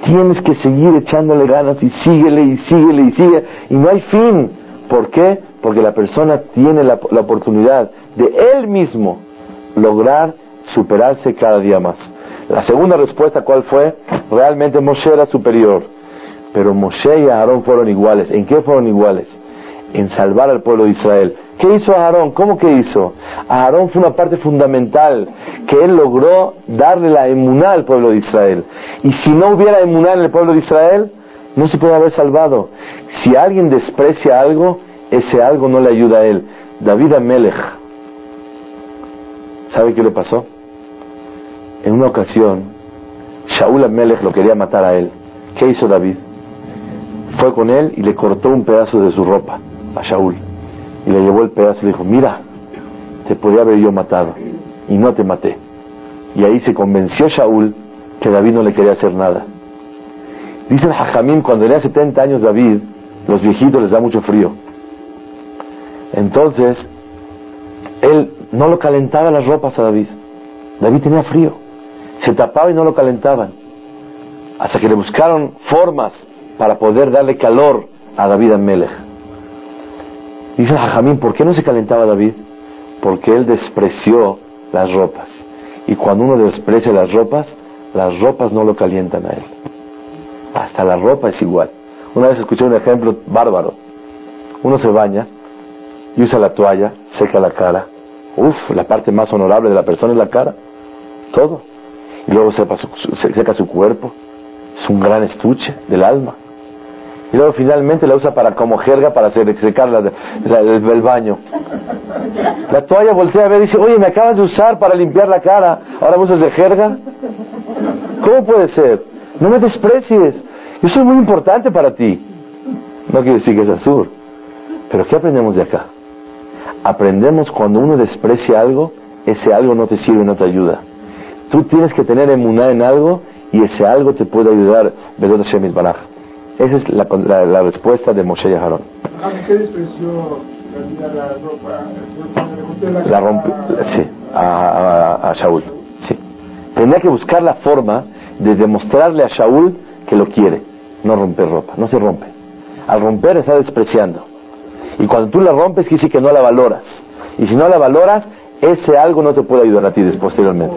Tienes que seguir echándole ganas y síguele y síguele y sigue. Y no hay fin. ¿Por qué? Porque la persona tiene la, la oportunidad de él mismo lograr superarse cada día más. La segunda respuesta, ¿cuál fue? Realmente Moshe era superior. Pero Moshe y Aarón fueron iguales. ¿En qué fueron iguales? En salvar al pueblo de Israel. ¿Qué hizo Aarón? ¿Cómo que hizo? Aarón fue una parte fundamental que él logró darle la emuná al pueblo de Israel. Y si no hubiera emuná en el pueblo de Israel, no se puede haber salvado. Si alguien desprecia algo, ese algo no le ayuda a él. David Amelech, ¿sabe qué le pasó? En una ocasión, Shaul Amelech lo quería matar a él. ¿Qué hizo David? Fue con él y le cortó un pedazo de su ropa a Shaul y le llevó el pedazo y le dijo, mira, te podía haber yo matado y no te maté. Y ahí se convenció Shaul que David no le quería hacer nada. Dice el Jajamín, cuando tenía 70 años David, los viejitos les da mucho frío. Entonces, él no lo calentaba las ropas a David. David tenía frío. Se tapaba y no lo calentaban. Hasta que le buscaron formas para poder darle calor a David Amelech. Dice Jajamín, ¿por qué no se calentaba David? Porque él despreció las ropas. Y cuando uno desprecia las ropas, las ropas no lo calientan a él. Hasta la ropa es igual. Una vez escuché un ejemplo bárbaro. Uno se baña y usa la toalla, seca la cara. Uf, la parte más honorable de la persona es la cara. Todo. Y luego seca su cuerpo. Es un gran estuche del alma y luego finalmente la usa para como jerga para secar el, baño. La toalla voltea a ver y dice, oye, me acabas de usar para limpiar la cara, ahora me usas de jerga. ¿Cómo puede ser? No me desprecies. Yo soy muy importante para ti. No quiere decir que es azul. Pero ¿qué aprendemos de acá? aprendemos cuando uno desprecia algo, ese algo no te sirve, no te ayuda. Tú tienes que tener emuná en algo y ese algo te puede ayudar. Esa es la, la, respuesta de Moshe y Aarón.
¿Qué despreció la?
La rompe, sí, a, a, a Shaul. Sí. Tendría que buscar la forma de demostrarle a Shaul que lo quiere, no romper ropa, no se rompe. Al romper está despreciando. Y cuando tú la rompes, quiere decir que no la valoras. Y si no la valoras, ese algo no te puede ayudar a ti posteriormente.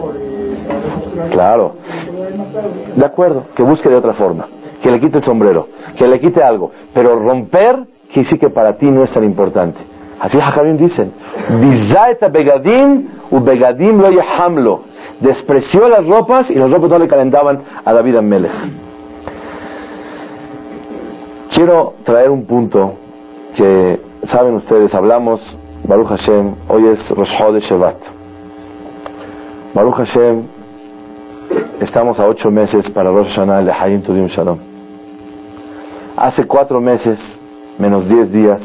Claro. De acuerdo, que busque de otra forma. Que le quite el sombrero, que le quite algo. Pero romper, quiere decir que para ti no es tan importante. Así Jacabim dicen. begadim u begadim lo yahamlo. Despreció las ropas y las ropas no le calentaban a David Amelech. Quiero traer un punto que, saben ustedes, hablamos, Baruch Hashem, hoy es Rosh de Shevat. Baruch Hashem, estamos a ocho meses para Rosh Hashanah de Hayim Tudim Shalom. Hace cuatro meses, menos diez días,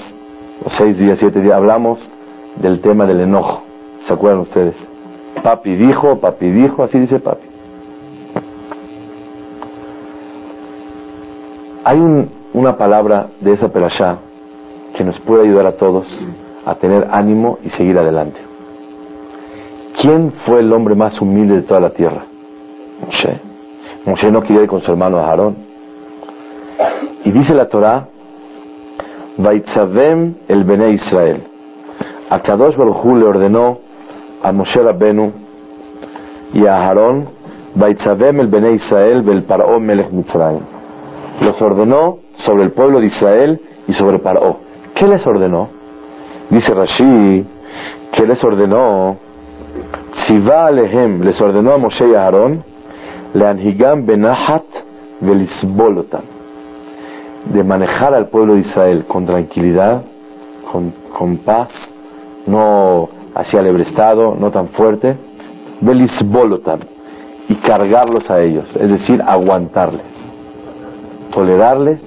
o seis días, siete días, hablamos del tema del enojo. ¿Se acuerdan ustedes? Papi dijo, papi dijo, así dice papi. Hay una palabra de esa perashá que nos puede ayudar a todos a tener ánimo y seguir adelante. ¿Quién fue el hombre más humilde de toda la tierra? Moshe. Moshe no quería ir con su hermano Aarón. Y dice la Torah, Vaitzavem el Bene Israel. A Kadosh Baruj le ordenó a Moshe Rabbenu y a Aarón, Vaitzavem el Bene Israel bel Paró Melech Mitzrayim. Los ordenó sobre el pueblo de Israel y sobre Paró. ¿Qué les ordenó? Dice Rashi, ¿qué les ordenó? Si va Alehem, les ordenó a Moshe y a Aarón, Leanhigam benahat velisbolotan, de manejar al pueblo de Israel con tranquilidad, con, paz, no hacia el estado, no tan fuerte, velisbolotan, y cargarlos a ellos, es decir, aguantarles, tolerarles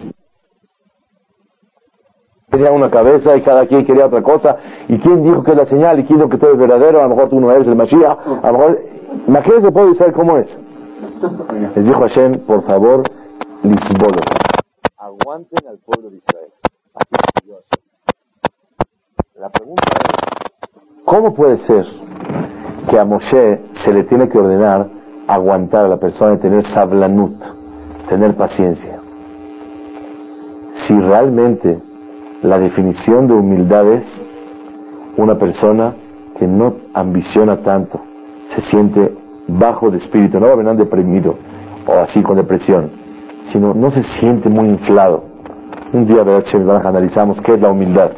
Tenía una cabeza y cada quien quería otra cosa. ¿Y quién dijo que es la señal? ¿Y quién dijo que todo es verdadero? A lo mejor tú no eres el Mashiach. A lo mejor... Imagínense, puede es. Les dijo Hashem, por favor, Lisbodo. Aguanten al pueblo de Israel. La pregunta es, ¿cómo puede ser que a Moshe se le tiene que ordenar aguantar a la persona y tener sablanut, tener paciencia? Si realmente la definición de humildad es una persona que no ambiciona tanto, se siente bajo de espíritu, no va a venir deprimido o así con depresión, sino no se siente muy inflado. Un día, verdad, analizamos qué es la humildad.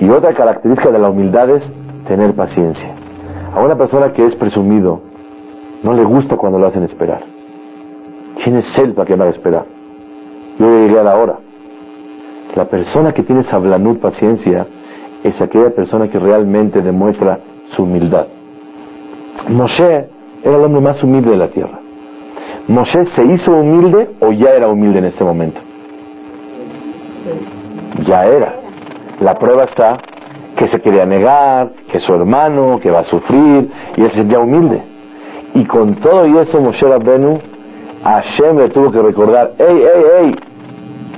Y otra característica de la humildad es tener paciencia. A una persona que es presumido, no le gusta cuando lo hacen esperar. ¿Quién es él para que me haga esperar? Yo llegué a la hora. La persona que tiene sablanut, paciencia, es aquella persona que realmente demuestra su humildad. Moshe era el hombre más humilde de la tierra. ¿Moshe se hizo humilde o ya era humilde en este momento? Ya era. La prueba está que se quería negar, que su hermano, que va a sufrir, y él se sentía humilde. Y con todo y eso Moshe Rabbenu, Hashem le tuvo que recordar, ¡Ey, ey, ey!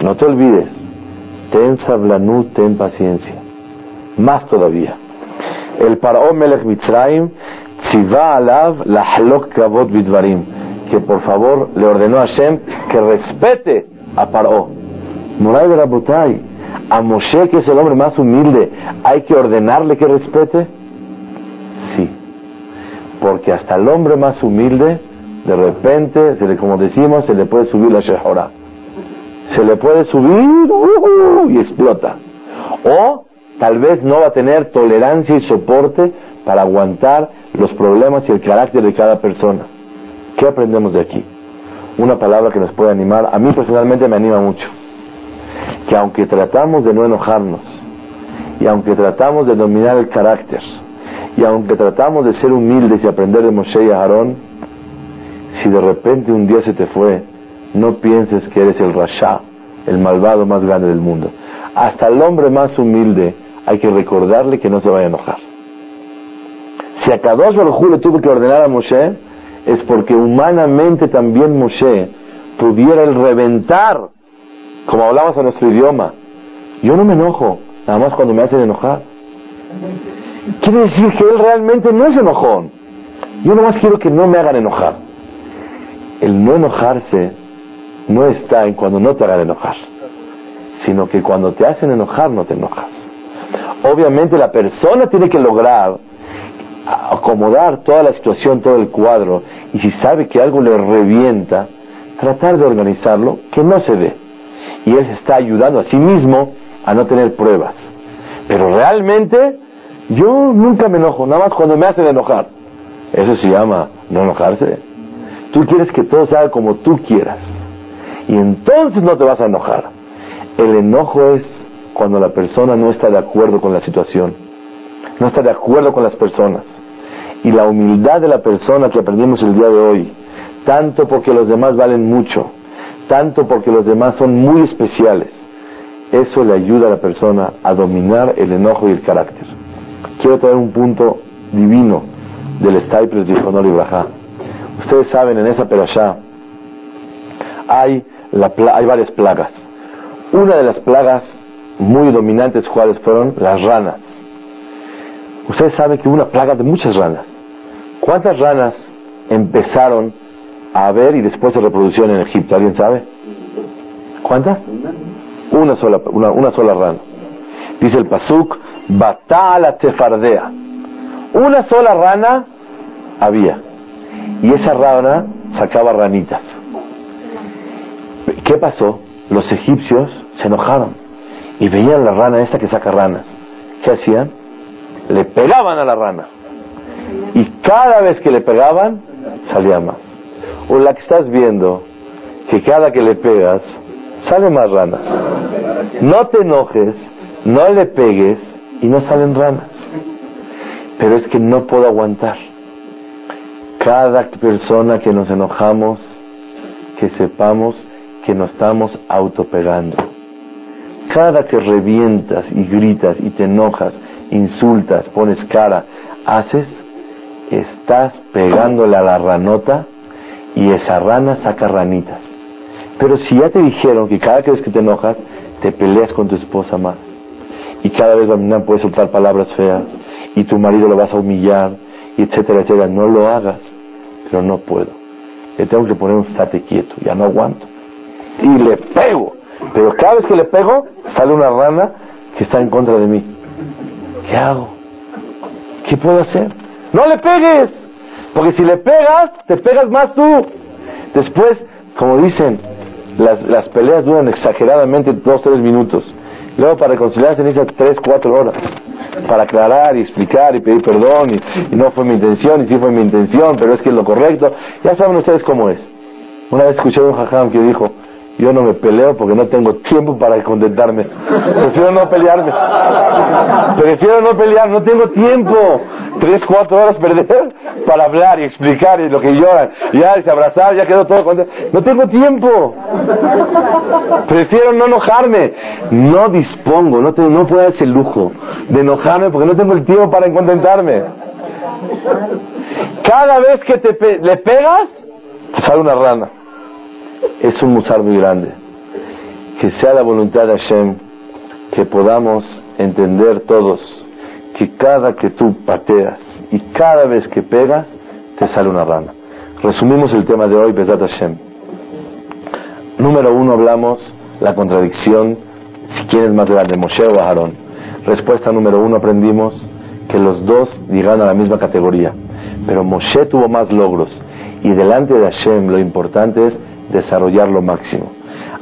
No te olvides, ten sablanut, ten paciencia. Más todavía. El Paró Melech Mitzrayim tziva alav lahlok kavod bidvarim. Que por favor le ordenó a Hashem que respete a Paró. Moray Rabotay, a Moshe, que es el hombre más humilde, ¿hay que ordenarle que respete? Sí. Porque hasta el hombre más humilde, de repente, se le, como decimos, se le puede subir la Shehorah se le puede subir uh, y explota. O tal vez no va a tener tolerancia y soporte para aguantar los problemas y el carácter de cada persona. ¿Qué aprendemos de aquí? Una palabra que nos puede animar, a mí personalmente me anima mucho, que aunque tratamos de no enojarnos, y aunque tratamos de dominar el carácter, y aunque tratamos de ser humildes y aprender de Moshe y Aarón, si de repente un día se te fue no pienses que eres el rasha, el malvado más grande del mundo. Hasta el hombre más humilde, hay que recordarle que no se vaya a enojar. Si a Kadosh Baruj le tuvo que ordenar a Moshe, es porque humanamente también Moshe pudiera el reventar, como hablamos en nuestro idioma. Yo no me enojo, nada más cuando me hacen enojar. Quiere decir que él realmente no es enojón. Yo nada más quiero que no me hagan enojar. El no enojarse no está en cuando no te hagan enojar, sino que cuando te hacen enojar no te enojas. Obviamente la persona tiene que lograr acomodar toda la situación, todo el cuadro, y si sabe que algo le revienta, tratar de organizarlo, que no se dé. Y él está ayudando a sí mismo a no tener pruebas. Pero realmente yo nunca me enojo, nada más cuando me hacen enojar. Eso se llama no enojarse. Tú quieres que todo sea como tú quieras. Y entonces no te vas a enojar. El enojo es cuando la persona no está de acuerdo con la situación, no está de acuerdo con las personas. Y la humildad de la persona que aprendimos el día de hoy, tanto porque los demás valen mucho, tanto porque los demás son muy especiales, eso le ayuda a la persona a dominar el enojo y el carácter. Quiero traer un punto divino del Staples de Honor y Brajá. Ustedes saben, en esa perashá hay, hay varias plagas. Una de las plagas muy dominantes, ¿cuáles fueron? Las ranas. Ustedes saben que hubo una plaga de muchas ranas. ¿Cuántas ranas empezaron a haber y después se reproducieron en Egipto? ¿Alguien sabe? ¿Cuántas? Una sola, una, sola rana. Dice el Pasuk, Batala Tefardea. Una sola rana había. Y esa rana sacaba ranitas. ¿Qué pasó? Los egipcios se enojaron y veían la rana esta que saca ranas. ¿Qué hacían? Le pegaban a la rana. Y cada vez que le pegaban, salía más. O la que estás viendo, que cada que le pegas, sale más ranas. No te enojes, no le pegues y no salen ranas. Pero es que no puedo aguantar. Cada persona que nos enojamos, que sepamos que nos estamos autopegando. Cada que revientas y gritas y te enojas, insultas, pones cara, haces, estás pegándole a la ranota y esa rana saca ranitas. Pero si ya te dijeron que cada vez que te enojas, te peleas con tu esposa más, y cada vez la puede soltar palabras feas, y tu marido lo vas a humillar, y etcétera, etcétera, no lo hagas, pero no puedo. Le tengo que poner un state quieto, ya no aguanto. Y le pego, pero cada vez que le pego, sale una rana que está en contra de mí. ¿Qué hago? ¿Qué puedo hacer? No le pegues, porque si le pegas, te pegas más tú. Después, como dicen, las, las peleas duran exageradamente dos, tres minutos. Luego para reconciliarse necesita tres, cuatro horas para aclarar y explicar y pedir perdón y, no fue mi intención y sí fue mi intención, pero es que es lo correcto. Ya saben ustedes cómo es. Una vez escuché a un jajam que dijo, yo no me peleo porque no tengo tiempo para contentarme. Prefiero no pelearme. Prefiero no pelear, no tengo tiempo. Tres, cuatro horas perder para hablar y explicar y lo que lloran. Ya, se abrazar, ya quedó todo contento. No tengo tiempo. Prefiero no enojarme. No dispongo, no, no puedo dar ese lujo de enojarme porque no tengo el tiempo para contentarme. Cada vez que te le pegas, sale una rana es un musar muy grande. Que sea la voluntad de Hashem que podamos entender todos que cada que tú pateas y cada vez que pegas, te sale una rana. Resumimos el tema de hoy, Bedat Hashem. Número uno hablamos la contradicción, si quién es más grande, Moshe o Aarón. Respuesta número uno aprendimos que los dos llegaron a la misma categoría, pero Moshe tuvo más logros y delante de Hashem lo importante es desarrollar lo máximo.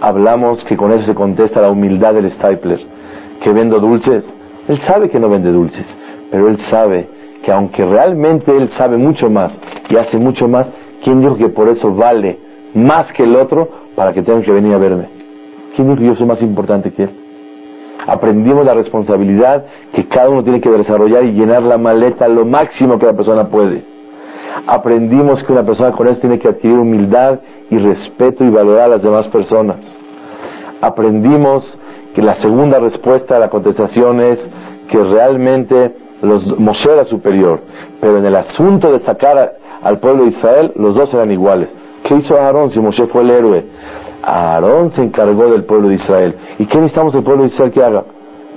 Hablamos que con eso se contesta la humildad del Stapler, que vendo dulces. Él sabe que no vende dulces, pero él sabe que aunque realmente él sabe mucho más y hace mucho más, ¿quién dijo que por eso vale más que el otro para que tengan que venir a verme? ¿Quién dijo que yo soy más importante que él? Aprendimos la responsabilidad que cada uno tiene que desarrollar y llenar la maleta lo máximo que la persona puede aprendimos que una persona con eso tiene que adquirir humildad y respeto y valorar a las demás personas. Aprendimos que la segunda respuesta a la contestación es que realmente los, Moshe era superior, pero en el asunto de sacar al pueblo de Israel, los dos eran iguales. ¿Qué hizo Aarón si Moshe fue el héroe? Aarón se encargó del pueblo de Israel. ¿Y qué necesitamos del pueblo de Israel que haga?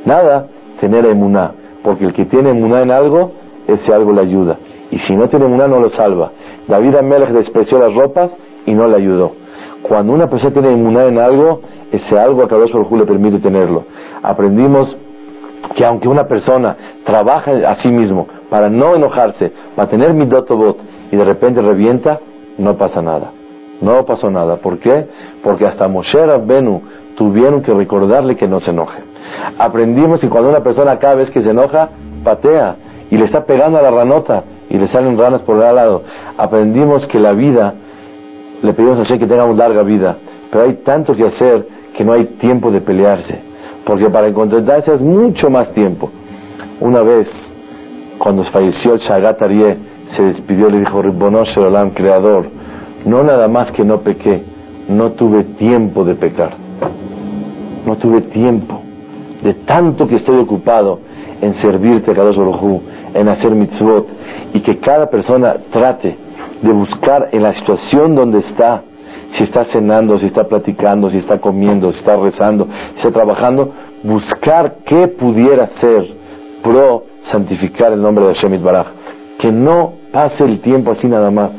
Nada, tener emuná. Porque el que tiene emuná en algo, ese algo le ayuda. Y si no tiene emuná, no lo salva. David Amelech despreció las ropas y no le ayudó. Cuando una persona tiene emuná en algo, ese algo a Kadosh Baruj le permite tenerlo. Aprendimos que aunque una persona trabaja a sí mismo para no enojarse, para tener midotobot y de repente revienta, no pasa nada. No pasó nada. ¿Por qué? Porque hasta Moshe Rabbenu tuvieron que recordarle que no se enoje. Aprendimos que cuando una persona cada vez que se enoja, patea y le está pegando a la ranota y le salen ranas por el lado. Aprendimos que la vida, le pedimos a Hashem que tengamos larga vida, pero hay tanto que hacer que no hay tiempo de pelearse, porque para encontrarse es mucho más tiempo. Una vez, cuando falleció el Shagat se despidió y le dijo, Ribonosh Olam, Creador, no nada más que no pequé, no tuve tiempo de pecar. No tuve tiempo. De tanto que estoy ocupado en servirte, Kadosh Baruj en hacer mitzvot, y que cada persona trate de buscar en la situación donde está, si está cenando, si está platicando, si está comiendo, si está rezando, si está trabajando, buscar qué pudiera ser pro santificar el nombre de Hashem Baraj. Que no pase el tiempo así nada más.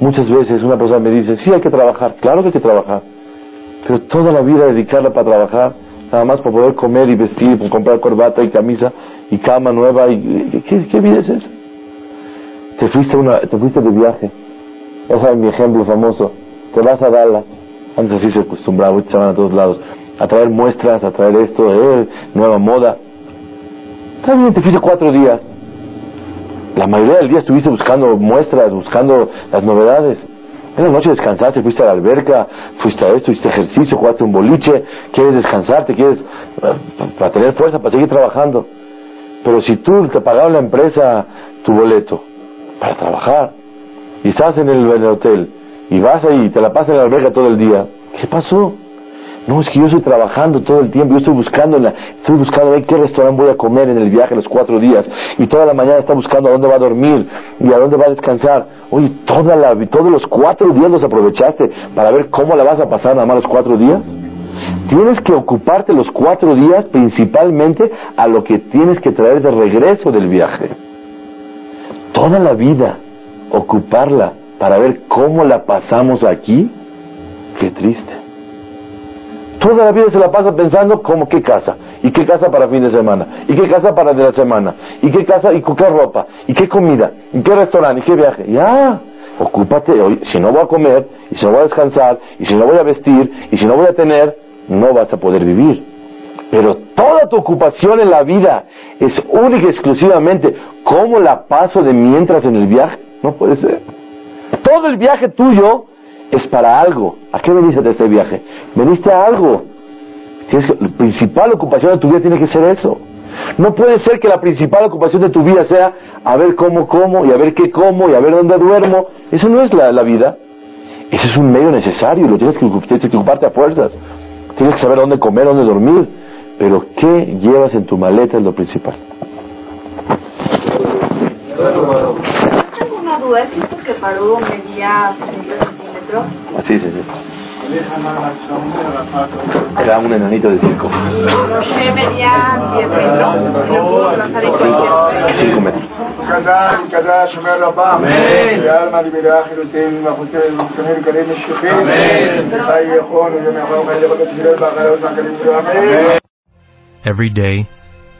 Muchas veces una persona me dice, sí hay que trabajar, claro que hay que trabajar, pero toda la vida dedicarla para trabajar, nada más para poder comer y vestir, para comprar corbata y camisa y cama nueva, y, ¿qué, vida es esa? Te fuiste, una, te fuiste de viaje, ese es mi ejemplo famoso, te vas a Dallas, antes así se acostumbraba, se van a todos lados, a traer muestras, a traer esto, eh, nueva moda. También te fuiste cuatro días, la mayoría del día estuviste buscando muestras, buscando las novedades. En la noche descansaste, fuiste a la alberca, fuiste a esto, hiciste ejercicio, jugaste un boliche, quieres descansarte, quieres eh, para tener fuerza, para seguir trabajando. Pero si tú te pagaba la empresa tu boleto para trabajar y estás en el, en el hotel y vas ahí y te la pasas en la alberca todo el día, ¿qué pasó? No, es que yo estoy trabajando todo el tiempo, yo estoy buscando, la, estoy buscando qué restaurante voy a comer en el viaje los cuatro días, y toda la mañana está buscando a dónde va a dormir y a dónde va a descansar. Oye, toda la, todos los cuatro días los aprovechaste para ver cómo la vas a pasar nada más los cuatro días. Tienes que ocuparte los cuatro días principalmente a lo que tienes que traer de regreso del viaje. Toda la vida, ocuparla para ver cómo la pasamos aquí, qué triste. Toda la vida se la pasa pensando como qué casa, y qué casa para fin de semana, y qué casa para de la semana, y qué casa, y qué ropa, y qué comida, y qué restaurante, y qué viaje. Ya, ocúpate, si no voy a comer, y si no voy a descansar, y si no voy a vestir, y si no voy a tener, no vas a poder vivir. Pero toda tu ocupación en la vida es única y exclusivamente cómo la paso de mientras en el viaje. No puede ser. Todo el viaje tuyo es para algo. ¿A qué veniste de este viaje? Veniste a algo. Tienes que, la principal ocupación de tu vida tiene que ser eso. No puede ser que la principal ocupación de tu vida sea a ver cómo como y a ver qué como y a ver dónde duermo. Eso no es la, vida. Ese es un medio necesario lo tienes que, tienes que ocuparte a fuerzas. Tienes que saber dónde comer, dónde dormir. Pero ¿qué llevas en tu maleta es lo principal?
Tengo una duda, ¿es porque paró medía
Así, Sí, sí, sí. Era un enanito de 5. Cinco
Every day,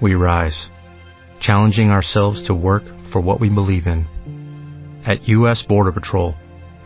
we rise, challenging ourselves to work for what we believe in. At U.S. Border Patrol,